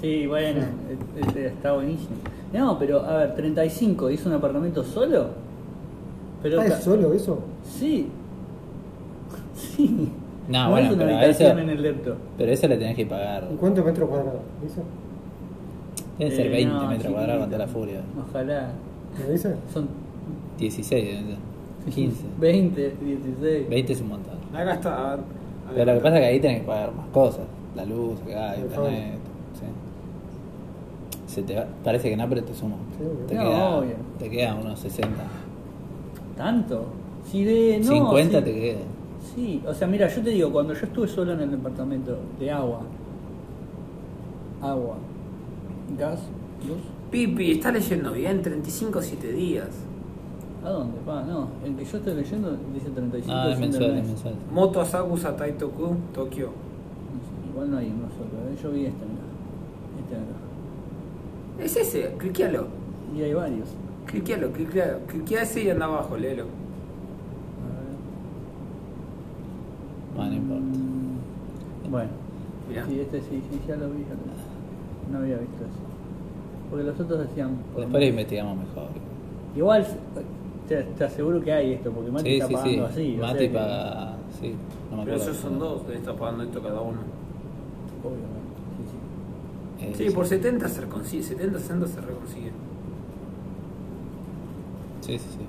Sí, bueno, e- e- está buenísimo. No, pero a ver, 35, ¿hizo un apartamento solo? Pero ¿Ah, es solo eso? Sí. Sí. No, es bueno, una pero a habitación eso- en el depto. Pero eso le tenés que pagar. ¿En cuántos metros cuadrados? ¿Dice? Deben ser Eh, 20 no, metros cuadrados con toda la chiquitito. furia. Ojalá. ¿Me dice? Son 16, deben ser. 15. 20, 16. 20 es un montón. Acá está, a ver. Pero lo que pasa es que ahí tenés que pagar más cosas. La luz, acá, El internet. Sí. Se te va- parece que no, pero te sumo. Sí, obvio. te, No, queda, obvio. te queda unos 60. ¿Tanto? Si de. No, 50 sí. te queda. Sí, o sea, mira, yo te digo, cuando yo estuve solo en el departamento de agua, agua, gas, luz, Pipi, está leyendo bien, 35 7 días. ¿a dónde? Pa, no, el que yo estoy leyendo dice 35 No, es mensual, es mensual. Moto Asakusa Taitoku, Tokio. Igual no hay uno solo, ¿eh? yo vi este, mira. Este acá. Es ese, cliquealo. Y hay varios. Cliquealo, cliquealo. Cliquea ese y anda abajo, léelo. A ver. Bueno, no importa. Bueno, Mirá. sí, este sí, sí, ya lo vi, ya lo vi. No había visto eso. Porque los otros decían. Después lo investigamos mejor. Igual, te, te aseguro que hay esto, porque Mati Sí, está sí, sí. pagando así. o Mati sea que- paga. Sí, no me Pero acuerdo. esos son dos, de está pagando esto cada uno. Obviamente, sí, sí. Eh, Sí, por 70 se reconsigue, 70, 60 se reconsigue. Sí, sí, sí.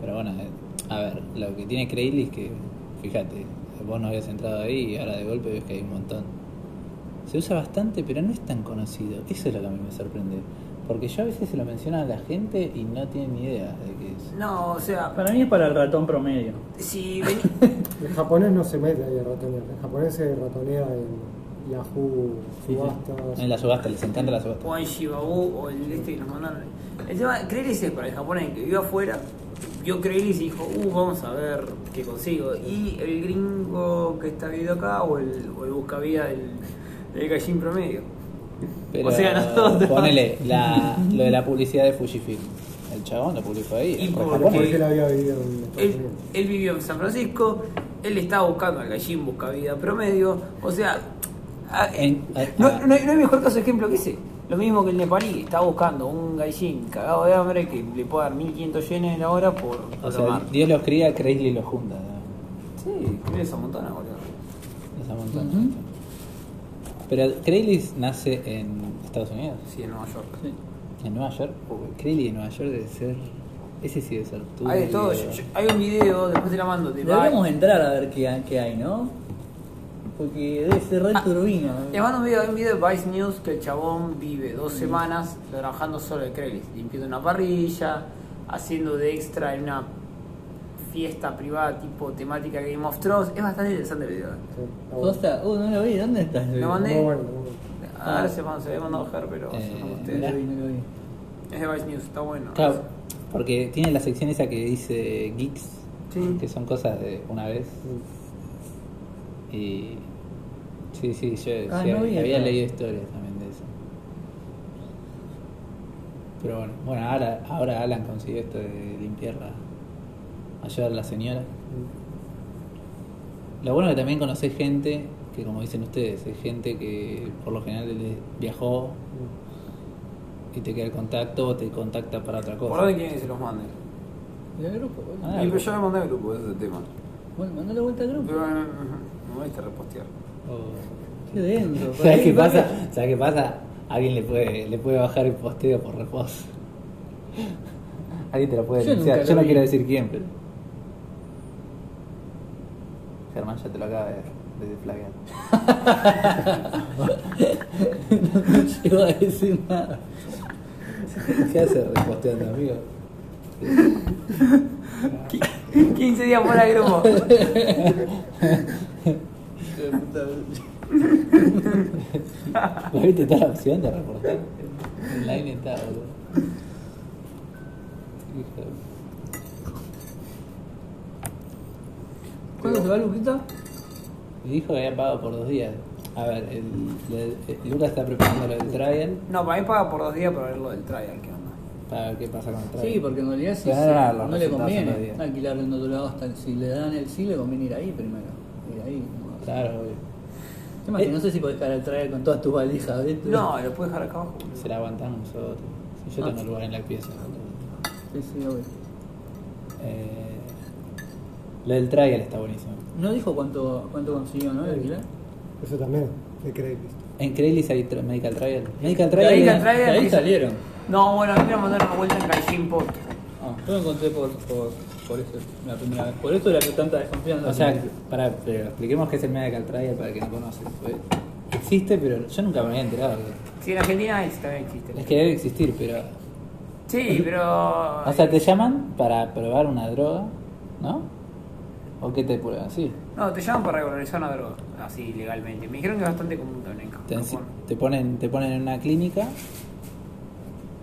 Pero bueno, eh, a ver, lo que tiene Craigslist es que, fíjate, vos no habías entrado ahí y ahora de golpe ves que hay un montón. Se usa bastante, pero no es tan conocido. Eso es lo que a mí me sorprende. Porque yo a veces se lo menciono a la gente y no tienen ni idea de qué es. No, o sea, Para mí es para el ratón promedio. si ven... El japonés no se mete ahí a ratonear. El japonés se ratonea en Yahoo, Sí, sí. subastas. En la subasta, les encanta la subasta. o en Shibabu o el este que nos mandaron. El tema, Craigslist es para el japonés que vivió afuera, vio Craigslist y dijo, uh, vamos a ver qué consigo. Y el gringo que está viviendo acá o el, o el buscavida del, del gallín promedio. Pero O sea, nosotros- ponele la, lo de la publicidad de Fujifilm. El chabón lo publicó ahí. Y en por- Japón. ¿Cómo porque- él había vivido en Estados Él, Unidos? él vivió en San Francisco, él estaba buscando al gallín buscavida promedio, o sea, a- En- no, a- no hay, no hay mejor caso de ejemplo que ese. Lo mismo que el nepalí, estaba buscando un gallín cagado de hambre que le puede dar 1500 yenes la hora por O tomar. Dios los cría, Craigslist los junta. ¿no? Sí, creo esa montona, boludo. Esa montón. Ujú. Pero Craigslist nace en Estados Unidos, Sí, en Nueva York. Sí. en Nueva York. Uy, Craigslist en Nueva York debe ser. Ese sí debe ser tú. Hay de todo, yo- yo- hay un video, después te la mando, de Deberíamos entrar a ver qué, qué hay, ¿no? Porque debe ser re Ah, turbina. Te mando un video, hay un video de Vice News que el chabón vive dos semanas trabajando solo de Craigslist, limpiando una parrilla, haciendo de extra en una fiesta privada tipo temática Game of Thrones. Es bastante interesante el video. Bueno. Posta, uh, no lo vi, ¿dónde estás? Lo mandé. Muy bueno, muy bueno. A ver si se había mandado a Ger, pero Eh, son No ustedes. lo vi, no lo vi. Es de Vice News, está bueno. Claro, porque tiene la sección esa que dice geeks, Sí. que son cosas de una vez. Y. Sí, sí, yo Ah, sí, no había leído historias también de eso. Pero bueno, bueno ahora, ahora Alan consiguió esto de limpiarla, ayudar a la señora. Lo bueno es que también conocés gente, que como dicen ustedes, es gente que por lo general viajó y te queda el contacto o te contacta para otra cosa. ¿Por dónde quieren que se los mande? ¿Y al grupo? Bueno, Ah, Y yo le mandé al grupo, ese es el tema. bueno mandale vuelta al grupo. Pero eh, me voy a repostear. Qué. ¿Sabes qué ¿para pasa? ¿Sabes qué pasa? Alguien le puede, le puede bajar el posteo por reposo. Alguien te lo puede Yo denunciar. nunca Yo lo no vi. quiero decir quién, pero. Germán ya te lo acaba de, de flaguear. No llego a decir nada. ¿Qué hace reposteando, amigo? 15 días fuera del grupo. ¿Vos viste toda la opción de reportar? Online está, boludo. ¿Cuándo se va Luquita? Dijo que había pagado por dos días. A ver, el, el- el- Lucas está preparando lo del trial. No, para mí paga por dos días para ver lo del trial, ¿qué onda? Para ver qué pasa con el trial. Sí, porque en realidad si se- no, los no le resultados son conviene días. alquilarlo en otro lado hasta si le dan el sí le conviene ir ahí primero. Ir ahí. ¿no? Claro, obvio. Tema que Eh. no sé si podés dejar el traer con todas tus valijas, ¿viste? No, lo puedes dejar acá abajo. Se la aguantamos nosotros. Si yo Ah. tengo lugar en la pieza. Sí, sí, obvio. Eh, lo del trial está buenísimo. No dijo cuánto, cuánto consiguió, ¿no? El alquiler. Eso también, de crédito. En Craigslist hay tra- medical trial. Medical trial. era- trae- De ahí salieron. No, bueno, a mí me mandaron una vuelta en Gaijin Pot. Ah, yo lo encontré por, por, por eso, la primera vez. Por eso era que tanta desconfianza. O sea, para, pero expliquemos qué es el medical trial para el que no conoce. Existe, pero yo nunca me había enterado. Sí, en Argentina es- también existe. Es que debe existir, pero. Sí, pero. O sea, te llaman para probar una droga, ¿no? ¿O qué te prueban? Sí. No, te llaman para regularizar una droga, así legalmente. Me dijeron que es bastante común también Te, te ponen, te ponen en una clínica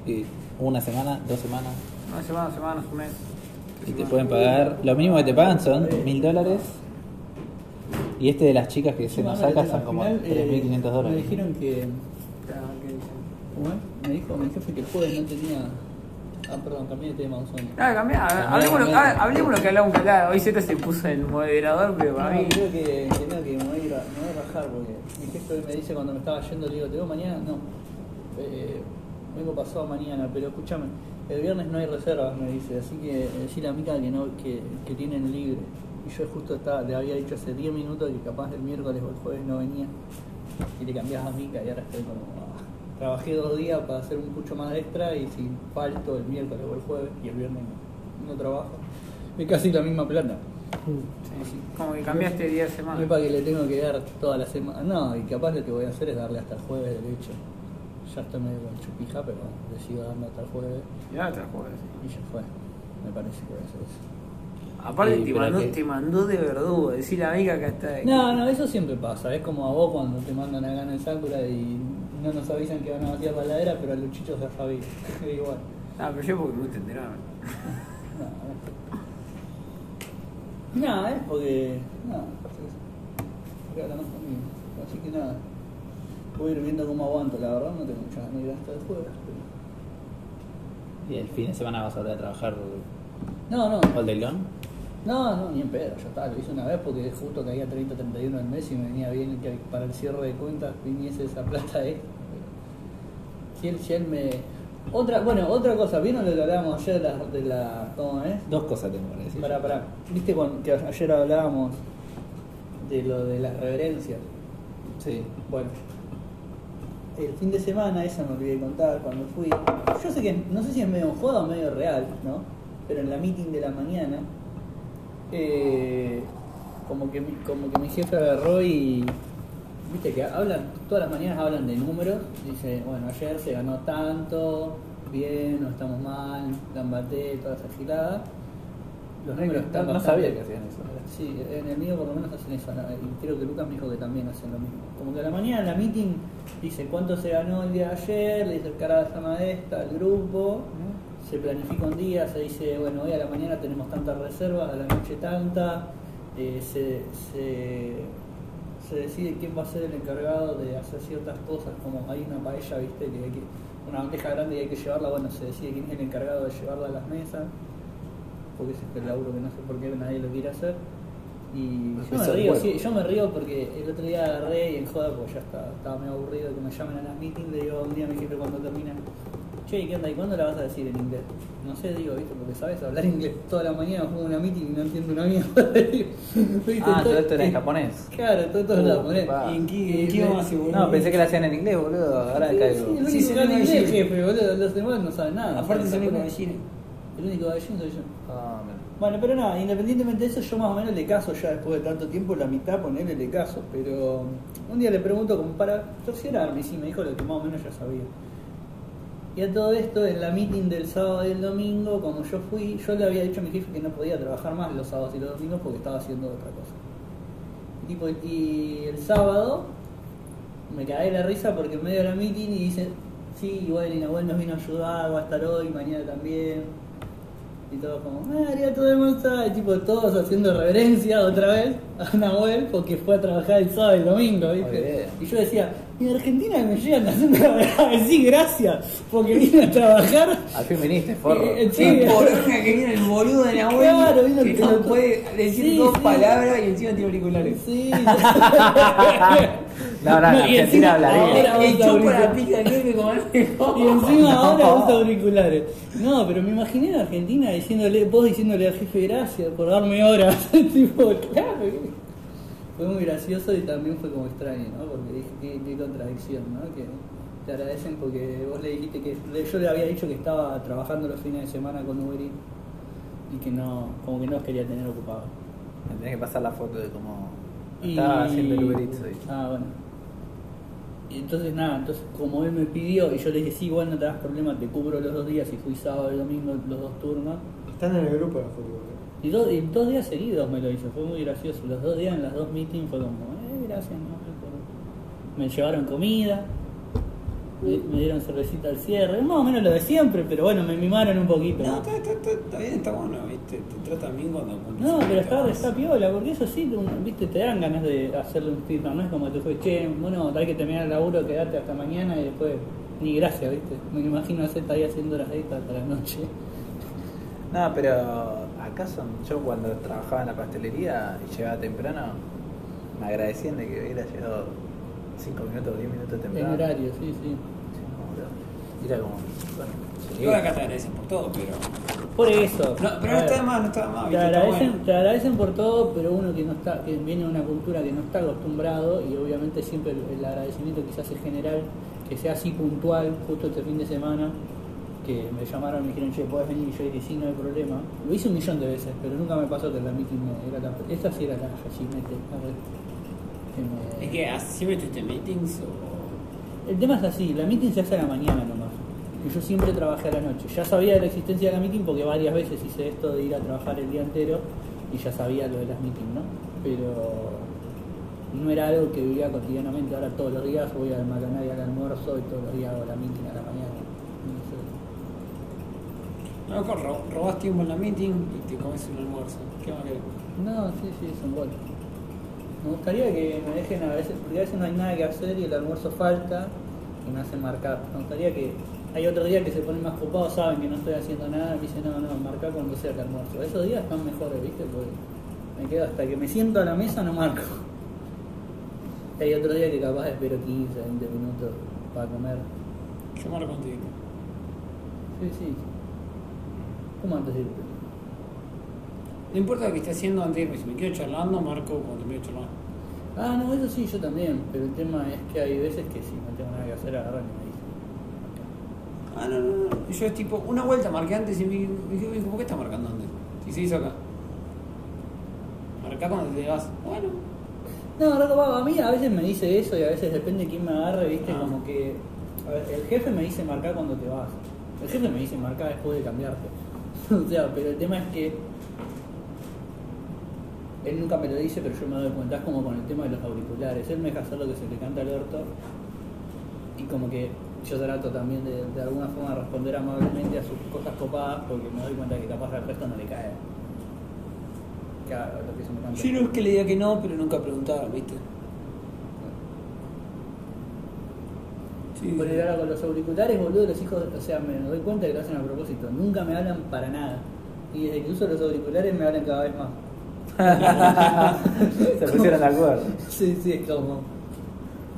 y una semana, dos semanas Una semana, semanas, un mes. Y te pueden pagar. Lo mínimo que te pagan son mil dólares. Y este de las chicas que se nos saca son como 3.500 Me dólares. dijeron que. Claro, ¿qué dicen? ¿Cómo es? Me dijo mi jefe que el jueves no tenía. Ah, perdón, cambié de tema, un sueño. Ah, cambiá, hablemos, lo, ah, hablemos lo que hablamos acá. Hoy Z se puso el moderador, pero para No, mí. creo que, que no, que me voy, a ir a, me voy a rajar porque mi jefe hoy me dice cuando me estaba yendo, le digo, ¿te veo mañana? No, eh, vengo pasado mañana, pero escúchame, el viernes no hay reservas, me dice, así que decirle a Mica que, no, que, que tienen libre. Y yo justo estaba, le había dicho hace 10 minutos que capaz el miércoles o el jueves no venía. Y le cambias a Mica y ahora estoy como... ah, Trabajé dos días para hacer un pucho más extra y si falto el miércoles o el jueves y el viernes no, no trabajo, es casi la misma plata. Sí, sí, como que cambiaste día de No es para que le tengo que dar toda la semana. No, y capaz lo que voy a hacer es darle hasta el jueves de leche. Ya estoy medio con chupija, pero le sigo dando hasta el jueves Ya te la juegas. y ya fue. Me parece que voy a hacer eso. Aparte, Sí, te, pero mandó, que- te mandó de verdugo. Decir la amiga que está. No, no, eso siempre pasa. Es como a vos cuando te mandan acá en el Sakura y no nos avisan que van a vaciar la heladera, pero a ya sabía. Es igual. Ah, pero yo porque no te enteraron. No, no. Es porque. No, porque hablan más conmigo. Así que nada. Voy a ir viendo cómo aguanto, la verdad no tengo muchas ganas de ir hasta el jueves. pero- Y el fin de semana vas a volver a trabajar No, no. all day long. No, no, ni en pedo, ya está, lo hice una vez porque justo caía 30, 31 del mes y me venía bien que para el cierre de cuentas viniese esa plata pero Si él, si él me... Otra, bueno, otra cosa, ¿vieron lo que hablábamos ayer de la... De la ¿Cómo es? Dos cosas tengo para decir. Pará, pará. ¿Viste que ayer hablábamos de lo de las reverencias? Sí. Bueno, el fin de semana, esa me olvidé contar, cuando fui, yo sé que, no sé si es medio joda o medio real, ¿no? Pero en la meeting de la mañana, eh, como, que, como que mi jefe agarró y, viste que hablan, todas las mañanas hablan de números, dice, bueno, ayer se ganó tanto, bien, no estamos mal, gambaté, toda esa. Los números están no, no sabía que hacían eso. Sí, en el mío por lo menos hacen eso, y creo que Lucas me dijo que también hacen lo mismo. Como que a la mañana en la meeting dice cuánto se ganó el día de ayer, le dice el cara de llama esta, el grupo, se planifica un día, se dice, bueno, hoy a la mañana tenemos tantas reservas, a la noche tanta, eh, se, se, se decide quién va a ser el encargado de hacer ciertas cosas, como hay una paella, viste, que hay que, una bandeja grande y hay que llevarla, bueno, se decide quién es el encargado de llevarla a las mesas, porque ese es el laburo que no sé por qué nadie lo quiere hacer. Y yo me río, bueno. sí, yo me río porque el otro día agarré y en joda, porque ya está, estaba medio aburrido de que me llamen a las meetings, le digo un día a mi jefe cuando termina, che, ¿qué onda? ¿Y cuándo la vas a decir en inglés? No sé, digo, viste, porque sabes hablar inglés toda la mañana, juego una meeting y no entiendo una mierda. ¿Viste? Ah, todo esto era en japonés. Claro, todo esto es Uh, japonés. ¿Y en qué, ¿En qué se No, pensé que la hacían en inglés, boludo. Ahora Sí, caigo. sí, Sí, único inglés, jefe, boludo, los demás no saben nada. Aparte saben único japonés. gallino. El único gallino soy yo. Ah, mira. Bueno, pero nada, independientemente de eso, yo más o menos le caso ya después de tanto tiempo, la mitad ponerle le caso. Pero un día le pregunto como para cerciorarme y sí, me dijo lo que más o menos ya sabía. Y a todo esto, en la meeting del sábado y el domingo, como yo fui, yo le había dicho a mi jefe que no podía trabajar más los sábados y los domingos porque estaba haciendo otra cosa. Y, tipo, y el sábado me caí la risa porque en medio de la meeting y dicen, sí, y Nahuel nos vino a ayudar, va a estar hoy, mañana también. Y todos como, ah, arigato de moza", y tipo todos haciendo reverencia otra vez a Nahuel porque fue a trabajar el sábado y el domingo, ¿viste? Y yo decía, y en Argentina me llegan haciendo a decir gracias porque vine a trabajar. Al fin viniste, forro. Eh, eh, Sí, poronga que viene el boludo de Nahuel. Claro, vino que el no puede decir Sí, dos sí. palabras y encima tiene auriculares. Sí. No, no, y Argentina encima hablaría. ahora usa auriculares. Y encima ahora usa auriculares. No, pero me imaginé en Argentina diciéndole, vos diciéndole al jefe gracias por darme horas. tipo, claro. Fue muy gracioso y también fue como extraño, ¿no? Porque dije, qué, qué contradicción, ¿no? Que te agradecen porque vos le dijiste que. Yo le había dicho que estaba trabajando los fines de semana con Uber Eats y que no, como que no quería tener ocupados. Me tenés que pasar la foto de cómo Y- estaba haciendo el Uber Eats hoy. Ah, bueno. Y entonces nada, entonces como él me pidió y yo le dije, sí, igual no te das problema, te cubro los dos días y fui sábado y domingo los dos turnos. Están en el grupo de fútbol. ¿eh? Y, dos- y dos días seguidos me lo hizo, fue muy gracioso. Los dos días en las dos meetings fue como, eh, gracias, no, Me llevaron comida, me, me dieron cervecita al cierre, más o menos lo de siempre, pero bueno, me mimaron un poquito. No, está, está, está, está bien, está bueno, ¿viste? Te tratan bien cuando No, pero está, está piola, porque eso sí, viste, te dan ganas de hacerle un speedrun, no es como te fue, che, bueno, hay que terminar el laburo, quedarte hasta mañana y después, ni gracias, viste. Me imagino Z ahí haciendo horas extras hasta la noche. No, pero acá son. Yo cuando trabajaba en la pastelería y llegaba temprano, me agradecían de que hubiera llegado 5 minutos o 10 minutos En temprano. horario, sí, sí. No, Era como. Bueno. Igual acá te agradecen por todo, pero. Por eso. No, pero no está de más, no está de más, Te agradecen, bueno. te agradecen por todo, pero uno que no está, que viene de una cultura que no está acostumbrado y obviamente siempre el, el agradecimiento quizás es general, que sea así puntual, justo este fin de semana, que me llamaron y me dijeron, che, podés venir, y yo dije, sí, no hay problema. Lo hice un millón de veces, pero nunca me pasó que la meeting me era la, esta sí era la gallinete, que me- Es que así siempre tuviste meetings o. el tema es así, la meeting se hace a la mañana nomás. Y yo siempre trabajé a la noche. Ya sabía de la existencia de la meeting porque varias veces hice esto de ir a trabajar el día entero y ya sabía lo de las meetings, ¿no? Pero no era algo que vivía cotidianamente. Ahora todos los días voy al Macanaria al almuerzo y todos los días hago la meeting a la mañana. No sé. Ro- robás tiempo en la meeting y te comes un almuerzo. ¿Qué más querés? No, sí, sí, es un gol. Me gustaría que me dejen a veces, porque a veces no hay nada que hacer y el almuerzo falta y me hacen marcar. Me gustaría que hay otro día que se ponen más copados, saben que no estoy haciendo nada, me dicen, no, no, marca cuando sea el almuerzo. Esos días están mejores, ¿viste? Porque me quedo hasta que me siento a la mesa, no marco. Y hay otro día que capaz espero 15, 20 minutos para comer. Yo marco contigo. Sí, sí. ¿Cómo antes de irte? No importa lo que esté haciendo antes si me quedo charlando, marco cuando termino de charlar. Ah, no, eso sí, yo también, pero el tema es que hay veces que si no tengo nada que hacer, agarran y me dicen. Ah, no, no, no. Yo es tipo, una vuelta marqué antes y me me "Uy, ¿por qué estás marcando antes? Si se hizo acá. Marcá cuando te vas. Bueno. No, Vago, a mí a veces me dice eso y a veces depende de quién me agarre, viste, Ah. como que. A ver, el jefe me dice marcar cuando te vas. El jefe me dice marcar después de cambiarte. o sea, pero el tema es que él nunca me lo dice, pero yo me doy cuenta, es como con el tema de los auriculares. Él me deja hacer lo que se le canta al orto y como que yo trato también de, de alguna forma responder amablemente a sus cosas copadas porque me doy cuenta que capaz al resto no le cae. Haga lo que se me canta. Sí, no es que le diga que no, pero nunca preguntaron, ¿viste? Sí. Por ahora con los auriculares, boludo, los hijos, o sea, me doy cuenta que lo hacen a propósito. Nunca me hablan para nada. Y desde que uso los auriculares me hablan cada vez más. Se pusieron de acuerdo. Sí, sí, es como.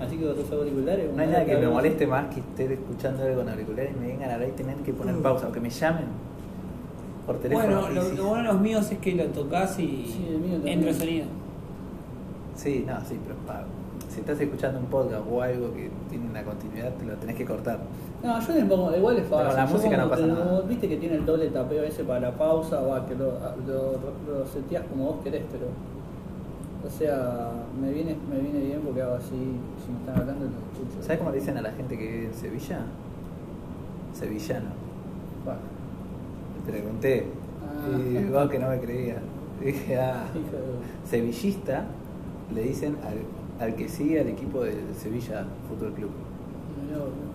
Así que los auriculares. No hay nada que me moleste más que estar escuchando algo con auriculares y me vengan a hablar y tener que poner pausa, aunque me llamen por teléfono. Bueno, lo, lo bueno de los míos es que lo tocas y Sí, el mío también. entra sonido. Sí, no, sí, pero pa- si estás escuchando un podcast o algo que tiene una continuidad, te lo tenés que cortar. No, yo le pongo, igual es fácil. Pero la Yo música no pasa nada. Viste que tiene el doble tapeo ese para la pausa, o que lo, lo, lo seteás como vos querés, pero. O sea, me viene, me viene bien porque hago así, si me están hablando, lo escucho. ¿Sabes cómo le dicen a la gente que vive en Sevilla? Sevillano. Bueno, Te pregunté. Ah. Y vos que no me creía. Dije, ah. Sevillista le dicen al, al que sigue al equipo del Sevilla Fútbol Club. no, no.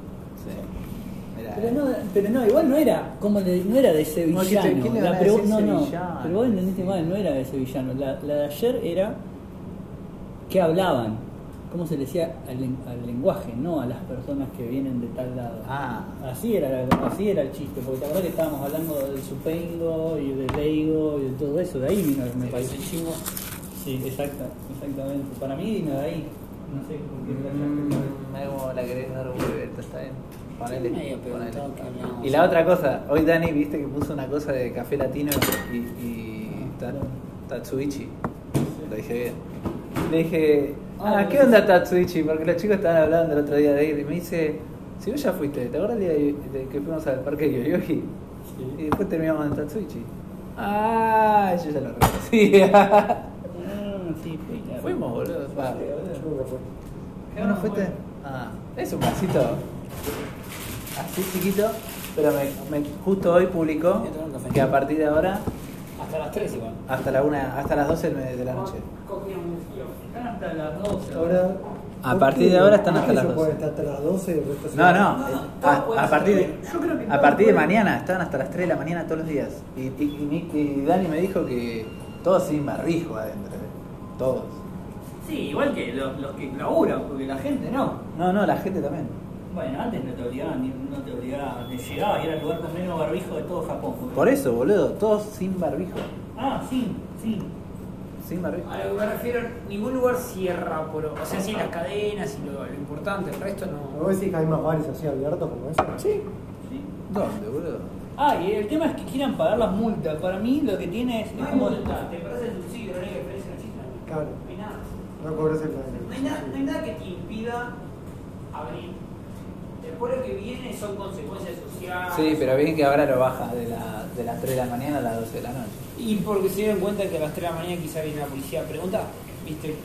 Pero eh. no, pero no, igual no era, como de- no era de sevillano. ¿quién le La pregu- no, no, sevillano? pero vos entendiste mal, no era de sevillano. La, la de ayer era que hablaban, cómo se le decía al, len- al lenguaje, no a las personas que vienen de tal lado. Ah, Así era, así era el chiste, porque te acordás que estábamos hablando del supengo y del leigo y de todo eso, de ahí vino, me parece. chingo. Sí, exacta, exactamente. Para mí vino de ahí. No sé por qué mm, la querés dar vuelta, está bien. Ponele, me había ponele. preguntado que hablábamos. Y la otra cosa, hoy Dani viste que puso una cosa de café latino y, y ta- Tatsuichi. Lo dije bien. Le dije, ah, Ah, ¿qué onda Tatsuichi? Porque los chicos estaban hablando el otro día de ir y me dice, si vos ya fuiste, ¿te acuerdas el día de, de que fuimos al parque de Yoyogi? Y después terminamos en Tatsuichi. Ah, yo ya lo reconocía. Ah, sí, fui, claro. Fuimos, boludo. Va. ¿Vos no fuiste? Ah, es un vasito así chiquito, pero me, me- justo hoy publicó que a partir de ahora Hasta las 3 igual. hasta la una, hasta las 12 de la noche. Están hasta las 12. Ahora, A ¿por partir de ahora están hasta ¿Por qué las se puede 12? estar hasta las 12 y el resto se No, no, a, a partir de, Yo creo que a partir de mañana, estaban hasta las 3 de la mañana todos los días. Y, y, y Nick- y Dani me dijo que todos sin barrijo adentro, eh. todos. Sí, igual que los, los que laburan, porque la gente no. No, no, la gente también. Bueno, antes no te obligaban, ni- no te obligaban. Te llegaba y era el lugar con menos barbijo de todo Japón. boludo. Por eso, boludo, todos sin barbijo. Ah, sí, sí. Sin barbijo. A lo que me refiero, ningún lugar cierra por. O sea, sí, las cadenas y lo, lo importante, el resto no. ¿Vos decís que hay más bares así abiertos como ese? Sí. sí. ¿Dónde, boludo? Ah, y el tema es que quieran pagar las multas. Para mí lo que tiene es, No hay como... multa, te parece el subsidio, no hay diferencia en chiste. Claro. No hay nada. No cobras el No hay, nada, no hay nada que te impida abrir. Después lo que viene son consecuencias sociales. Sí, pero bien que ahora lo baja de, la, de las 3 de la mañana a las 12 de la noche. Y porque se dieron cuenta que a las 3 de la mañana quizá viene la policía a preguntar, ¿viste?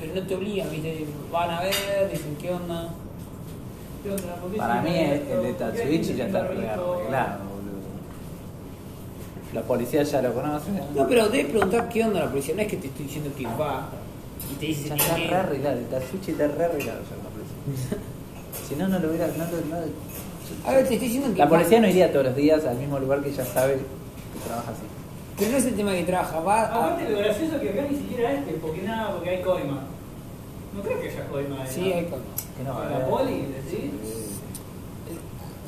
Pero no te obligan, ¿viste? Van a ver, dicen qué onda. ¿Qué onda? ¿Por qué Para mí el, esto? el de ¿Por qué hay Tatsuichi ya está arreglado, boludo. Los policías ya lo conocen. No, pero debes preguntar qué onda la policía. No es que te estoy diciendo que va y te dice Ya está re arreglado, el Tatsuichi está re arreglado ya la policía. si no, no lo hubiera... No, no- A ver, te estoy diciendo que la va- policía no iría todos los días al mismo lugar que ya sabe que trabaja así. Pero no es el tema que trabaja, va a... Aparte lo gracioso es que acá ni siquiera este, porque nada, porque hay coima. No creo que haya coima. Sí, ¿no? hay cosas. Que no, ¿La eh, poli, decís?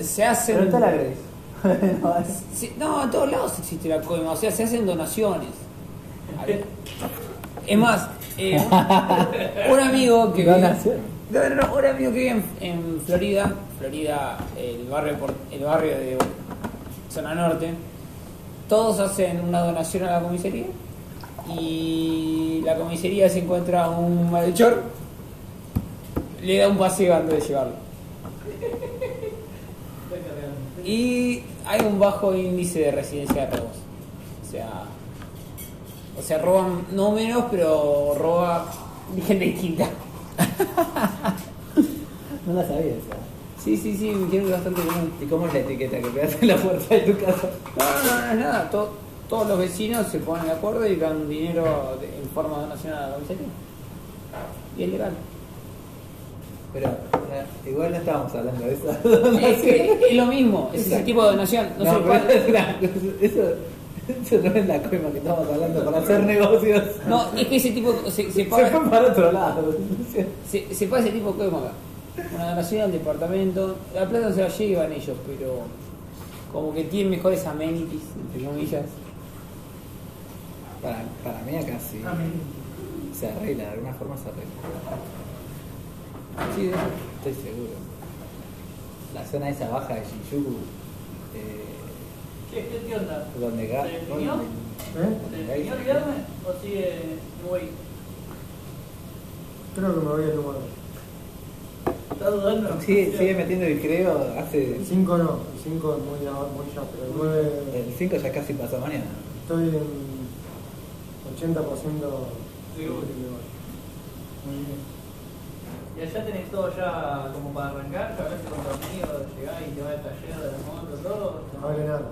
Se hacen... Pero está la Grace. no, es- Sí, no, en todos lados existe la coima, o sea, se hacen donaciones. A ver. Es más, eh, un, amigo que vive, Donación. No, no, un amigo que en Florida, Florida, el barrio, por- el barrio de zona norte, todos hacen una donación a la comisaría y la comisaría se encuentra un malhechor, le da un paseo antes de llevarlo. Y hay un bajo índice de residencia de robos. O sea, o sea, roban no menos, pero roba gente distinta. No la sabía esa. Sí, sí, sí, me dijeron que bastante común. ¿Y cómo es la etiqueta que pegaste en la puerta de tu casa? No, no, no, no es nada. Todo, todos los vecinos se ponen de acuerdo y dan dinero de- en forma de donación a la comisaría. Y es legal. Pero igual no estábamos hablando de eso. es, es lo mismo, es ese tipo de donación. No, sé pero cuál- eso, eso no es la coima que estamos hablando para hacer negocios. No, es que ese tipo se, se Se paga. fue para otro lado. Se, se paga ese tipo de cosas acá. Una donación al departamento. La plata se la llevan ellos, pero como que tienen mejores amenities, entre comillas. Para, para mí acá sí. Amén. Se arregla, de alguna forma se arregla. Sí, de eso. Estoy seguro. La zona esa baja de Shinjuku, eh, ¿Qué, onda? donde Ga- ¿Se definió? ¿Eh? ¿Se definió olvidarme o sigue muy? Creo que me voy al número ¿Estás dudando? Sigue, sigue metiendo el creo, hace. 5 no, el 5 es muy, a- muy ya, pero el 9 El 5 ya casi pasó mañana. estoy en 80% Seguro. Muy bien. Y allá tenés todo ya como para arrancar, ya hablaste con tu amigo, llegás y te va al taller de la moto, todo. No vale nada.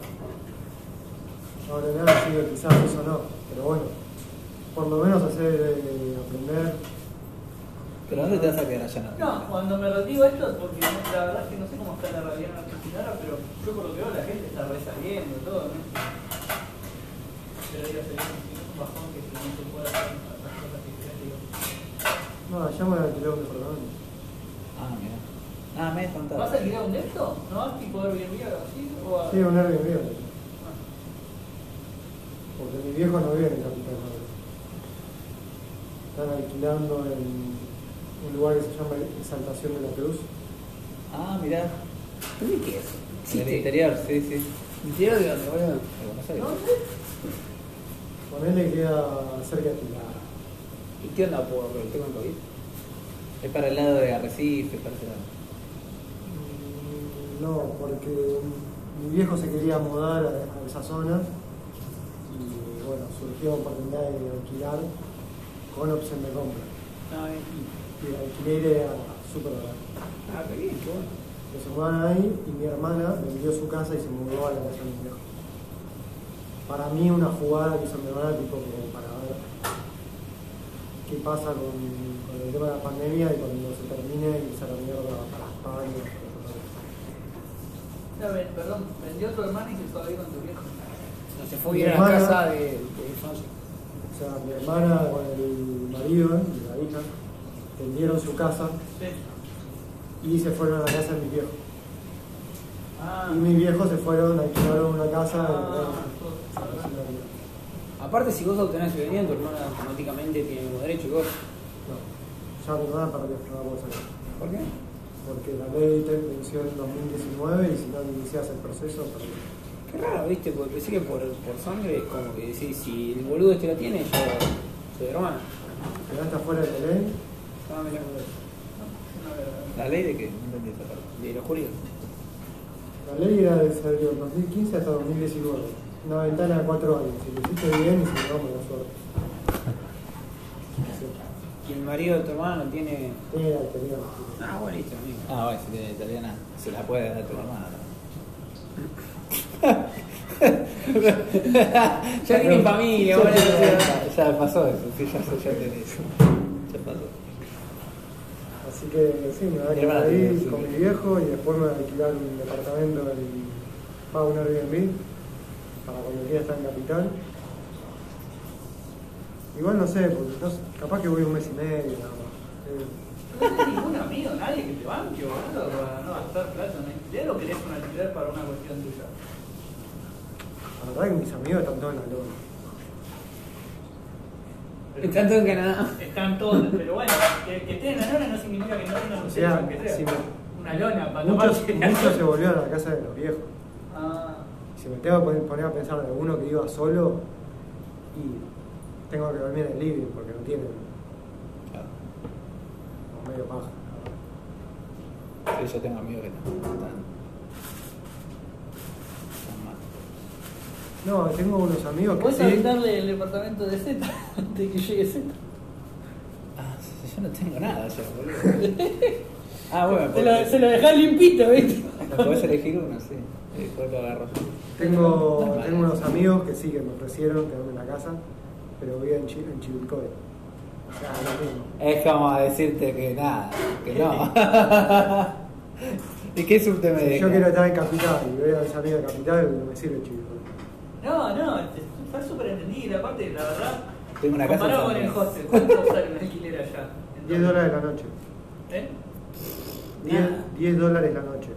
No vale nada, sí, quizás eso no, pero bueno, por lo menos hacer eh, aprender. ¿Pero dónde te vas a quedar allá? No, cuando me retiro esto, porque no- la verdad es que no sé cómo está la realidad en Argentina ahora, pero yo por lo que veo la gente está resaliendo todo, ¿no? Pero digo, sería un bajón que si no se puede hacer las cosas que querés, digo. No, allá me voy a alquilar un departamento. Ah, mira. Ah, me has contado. ¿Vas a alquilar un esto? ¿No? ¿Tipo Airbnb o así? ¿O a- Sí, un Airbnb. Ah. Porque mi viejo no vive en Capital. Están alquilando en un lugar que se llama Exaltación de la Cruz. Ah, mira. ¿Dónde qué es? En el interior, sí, sí. ¿Interior de dónde, boludo? De Aires. ¿Dónde? Ponele queda cerca de Pilar. ¿Y qué onda por el tema del COVID? Es para el lado de Arrecife, para ese lado. Mm, No, porque mi viejo se quería mudar a, a esa zona y bueno, surgió oportunidad de alquilar con opción de compra. No, eh, Y el alquiler era súper barato. Ah, qué bien, qué bueno. Que se mudaron ahí y mi hermana vendió su casa y se mudó a la casa de mi viejo. Para mí una jugada que hizo mi hermana tipo como para ver qué pasa con, con el tema de la pandemia y cuando se termine y se la mierda para España. No, ven- perdón, vendió tu hermano y se fue a vivir con tu viejo. No se fue a la hermana- casa de, de. O sea, mi hermana con el marido y la hija vendieron su casa Sí. y se fueron a la casa de mi viejo. Ah, Y mis viejos se fueron, alquilaron una casa Ah, y bueno, todo. así la vida. Aparte, si vos obtenés ciudadanía, tu hermana automáticamente tiene el mismo derecho que vos. No, ya mi hermana perdió, no puedo sacar. ¿Por qué? Porque la ley te venció en 2019 y si no inicias el proceso, perdí. Qué raro, viste, porque pensé que por, por sangre es como que decís, si el boludo este la tiene, yo soy hermano. Quedaste afuera de la ley, Ah, mirá, Una verdad. ¿La ley de qué? No de los jurídicos. la ley era desde el 2015 hasta 2019. Una ventana de cuatro años. Si lo hiciste bien y si no, mala suerte. Y el marido de tu hermano no tiene. Tenía, tenía. Ah, bueno, listo, amigo. Ah, bueno, si tiene italiana, se la puede dar a tu hermana. Ya tienen familia, ya, bueno, ya, ya pasó eso, sí, ya, ya tenés. Ya pasó. Así que sí, me voy a quedar hermana ahí tiene con mi viejo y después me voy a alquilar un departamento en pago un Airbnb para cuando quiera estar en capital. Igual no sé, porque no capaz que voy un mes y medio nada más. Eh, No tenés ningún amigo, nadie que te banque, boludo, para no gastar plata en alquiler o querés un alquiler para una cuestión tuya. la verdad que mis amigos están todos en la lona. Están todos en Canadá. Están todos, pero bueno, que, que estén en la lona no significa que no tengan un sea, sea. si me- Una lona para Muchos, tomarse muchos se volvieron a la casa de los viejos. Ah, Si me tengo que poner- poner a pensar de uno que iba solo y tengo que dormir en el living porque no tienen Claro. como medio paja. Sí, yo tengo amigos que están. están, están mal. No, tengo unos amigos que ¿Puedes sí. habitarle el departamento de Z antes de que llegue Z? Ah, yo no tengo nada ya, boludo. Ah, bueno, Se lo, se lo dejás limpito, ¿viste? ¿Me podés elegir uno? Sí. Después lo agarro. Tengo, tengo unos amigos que sí que me ofrecieron quedarme en la casa, pero viven en, Chi- en Chivilcoy. O sea, lo mismo. Es como decirte que nada, que no. ¿Y qué subte me yo quiero estar en Capital y veo a amigos de Capital, no me sirve Chivilcoy. No, no, está súper entendido. Aparte, la verdad, Tengo una casa comparado con el hostel, ¿cuánto sale un alquiler allá? 10 dólares la noche. ¿Eh? 10, Nada. 10 dólares la noche.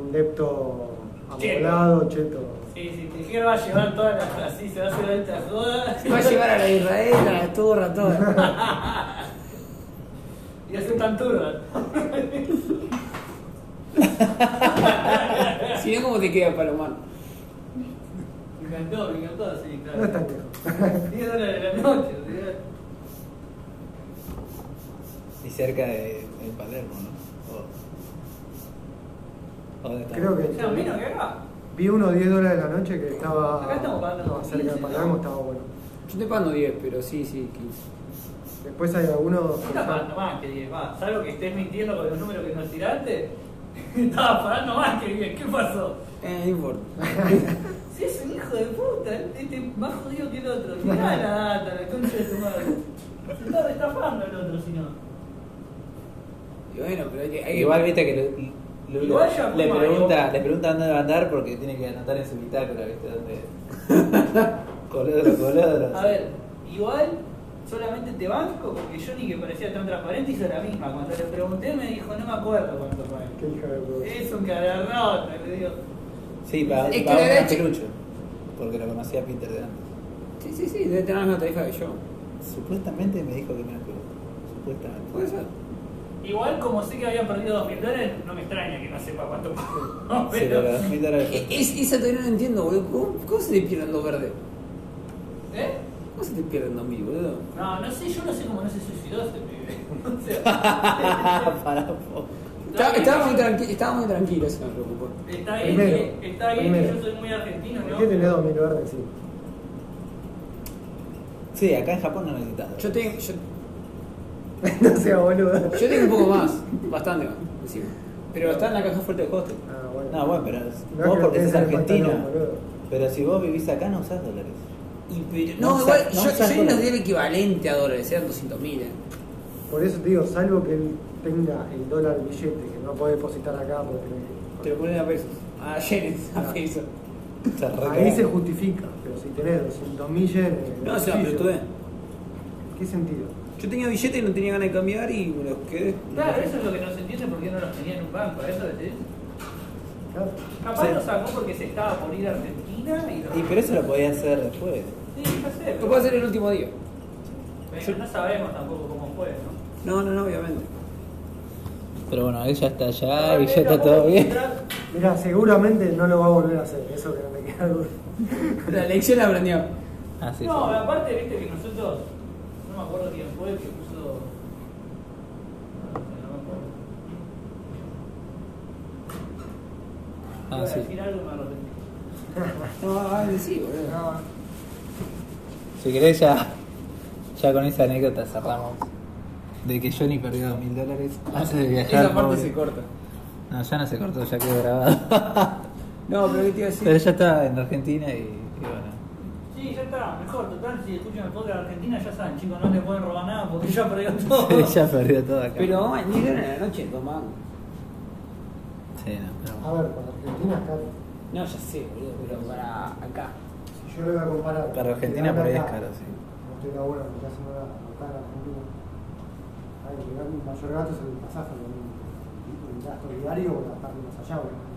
Un depto Cheto. amoblado, cheto. Sí, sí, te quiero va a llevar todas las. Así se va a hacer esta joda. Se va a llevar a la Israel, a la turra, toda. Y hacer tan turba. Si no, ¿cómo te queda Palomar? Me encantó, me encantó, sí, claro. No es tan lejos. 10 dólares la noche, o sea. Y cerca de, de Palermo, ¿no? O- ¿o ¿Dónde está? Creo que O sea, menos que acá. vi uno 10 dólares la noche que estaba, Acá estamos pagando estaba cerca de 15, Palermo, estaba bueno. Yo te pagando 10, pero sí, sí, 15. Después hay algunos estás pagando más que 10, va. Salvo que estés mintiendo con los números que nos tiraste. Estabas pagando más que 10. ¿Qué pasó? Eh, no importa. Si es un hijo de puta, este es más jodido que el otro. Mirá la data, la concha de tu madre. Se está restafando el otro, si no. Y bueno, pero hay que. Hay que Igual viste que Igual le, fue pregunta, le pregunta dónde va a andar porque tiene que anotar en su bitácora, ¿viste? ¿Dónde? colodro, colodro. A ver, igual solamente te banco porque yo ni que parecía tan transparente hizo la misma. Cuando le pregunté me dijo, no me acuerdo cuánto pagué. Qué hija de puta. Es un cagarrota, le digo. Sí, para, Es para un pelucho. Porque lo conocía a Peter de antes. Sí, sí, sí, debe tener la misma tarifa que yo. Supuestamente me dijo que me acuerdo. Supuestamente. Puede ser. Igual como sé que había perdido dos mil dólares, no me extraña que no sepa cuánto pagó. Sí, Pero, dólares. Es, esa todavía no la entiendo, boludo. ¿Cómo, cómo se te pierden dos verdes? ¿Eh? ¿Cómo se te pierden dos mil, boludo? No, no sé, yo no sé cómo no se suicidó este pibe. O sea, para un poco. Estaba, estaba muy tranquilo, estaba muy tranquilo, eso me preocupó. está bien, Primero, que, está bien que primero. yo soy muy argentino, ¿Por ¿no? qué tenés 2000 verdes? Sí. Sí, acá en Japón no necesitas. Yo tengo, yo, no sea boludo. yo tengo un poco más, bastante más, encima. Pero está en la caja fuerte del hostel. Ah, bueno. No, bueno, pero No es vos que porque el argentino. pantalón, boludo. Pero si vos vivís acá no usás dólares. Y, pero- No no, igual, no yo, yo no dólares. el equivalente a dólares, eran 200 mil. Eh. Por eso te digo, salvo que él tenga el dólar billete que no puede depositar acá porque Te lo ponen a pesos. A yenes, a Ah. pesos. O sea, re ahí se justifica. Pero si tenés 200 mil yenes. en No, bolsillo, pero ¿Qué sentido? Yo tenía billete y no tenía ganas de cambiar y me los quedé. Claro, eso es lo que no se entiende por qué no los tenía en un banco, eso decís. Claro. Capaz Sí. lo sacó porque se estaba por ir a Argentina y lo... Y pero eso lo podía hacer después. Sí, ya sé, Lo pero... puedo hacer el último día. Bueno, no sabemos tampoco cómo fue, ¿no? No, no, no, obviamente. Pero bueno, él ya está allá y ya está todo bien. Mira, seguramente no lo va a volver a hacer. Eso que no me queda duda. La lección la aprendió. Ah, sí, no, sí. aparte, viste que nosotros, no me acuerdo quién fue el que puso. No, no me acuerdo. Ah, sí. decir algo y me arrepentí. No, ah, sí, boludo. No, Si querés ya, ya con esa anécdota cerramos. De que Johnny perdió dos mil dólares antes de viajar. Esa parte pobre. se corta. No, ya no se cortó, ya quedó grabado. No, pero ¿qué te iba a decir? Pero ya está en Argentina y. Sí, ya está, mejor, total, si escuchan el podcast de Argentina ya saben, chicos, no le pueden robar nada porque ya perdió todo. ya perdió todo acá. Pero vamos, ni en la noche tomando. Sí, no, pero A ver, para Argentina es caro. No, ya sé, boludo, pero para acá. Si yo lo voy a comparar. Para Argentina por ahí es acá, caro, sí. No estoy laburando, estoy haciendo nada. Acá en Argentina. Hay que llegar mi mayor gasto es el pasaje. El gasto diario o gastar más allá. ¿no?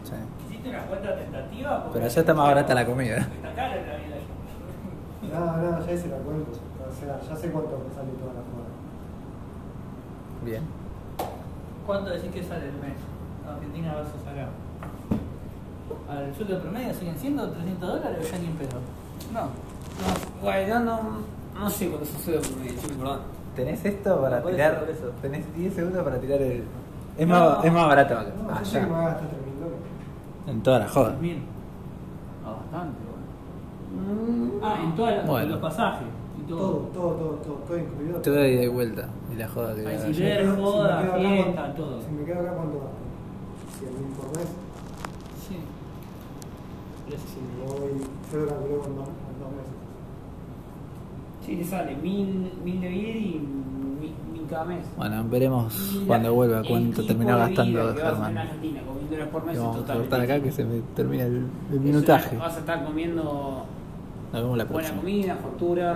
sí. Hiciste una cuenta tentativa. Pero allá está más barata la comida. Está cara la vida. No, no, ya hice la cuenta. O sea, ya sé cuánto me sale toda la joda. Bien. ¿Cuánto decís que sale el mes? Argentina versus acá. ¿Al sueldo promedio siguen siendo 300 dólares o ya ni en pedo? No. No, bueno, no, no sé cuándo sucede por medio, chico, perdón. ¿Tenés esto para tirar? eso. Tenés 10 segundos para tirar el. Es, No. más, es más barato acá. No, Ah, sé que me ya. va a gastar 3 mil dólares. En toda la joda. Bien. Ah, bastante, Ah, en todos Bueno. los pasajes y todo. Todo, todo, todo, todo, todo incluido. Todo de ida y vuelta. Y la joda que Ay, ver, Si me joda, quedo acá, fiesta, ¿cuánto- todo. Si me quedo acá, ¿cuánto gasto? 100 mil por mes. Sí. Pero Si me voy, yo lo calculé con dos, con dos meses. Sí, te sale mil, mil de ir y mil, mil cada mes. Bueno, veremos Y cuando la- vuelva el cuánto terminó de gastando vida que vas a hacer en Germán. Argentina, con mil dólares por mes Y es vamos a cortar acá que se me termina el, el minutaje. Vas a estar comiendo Nos vemos la buena próxima. comida, factura,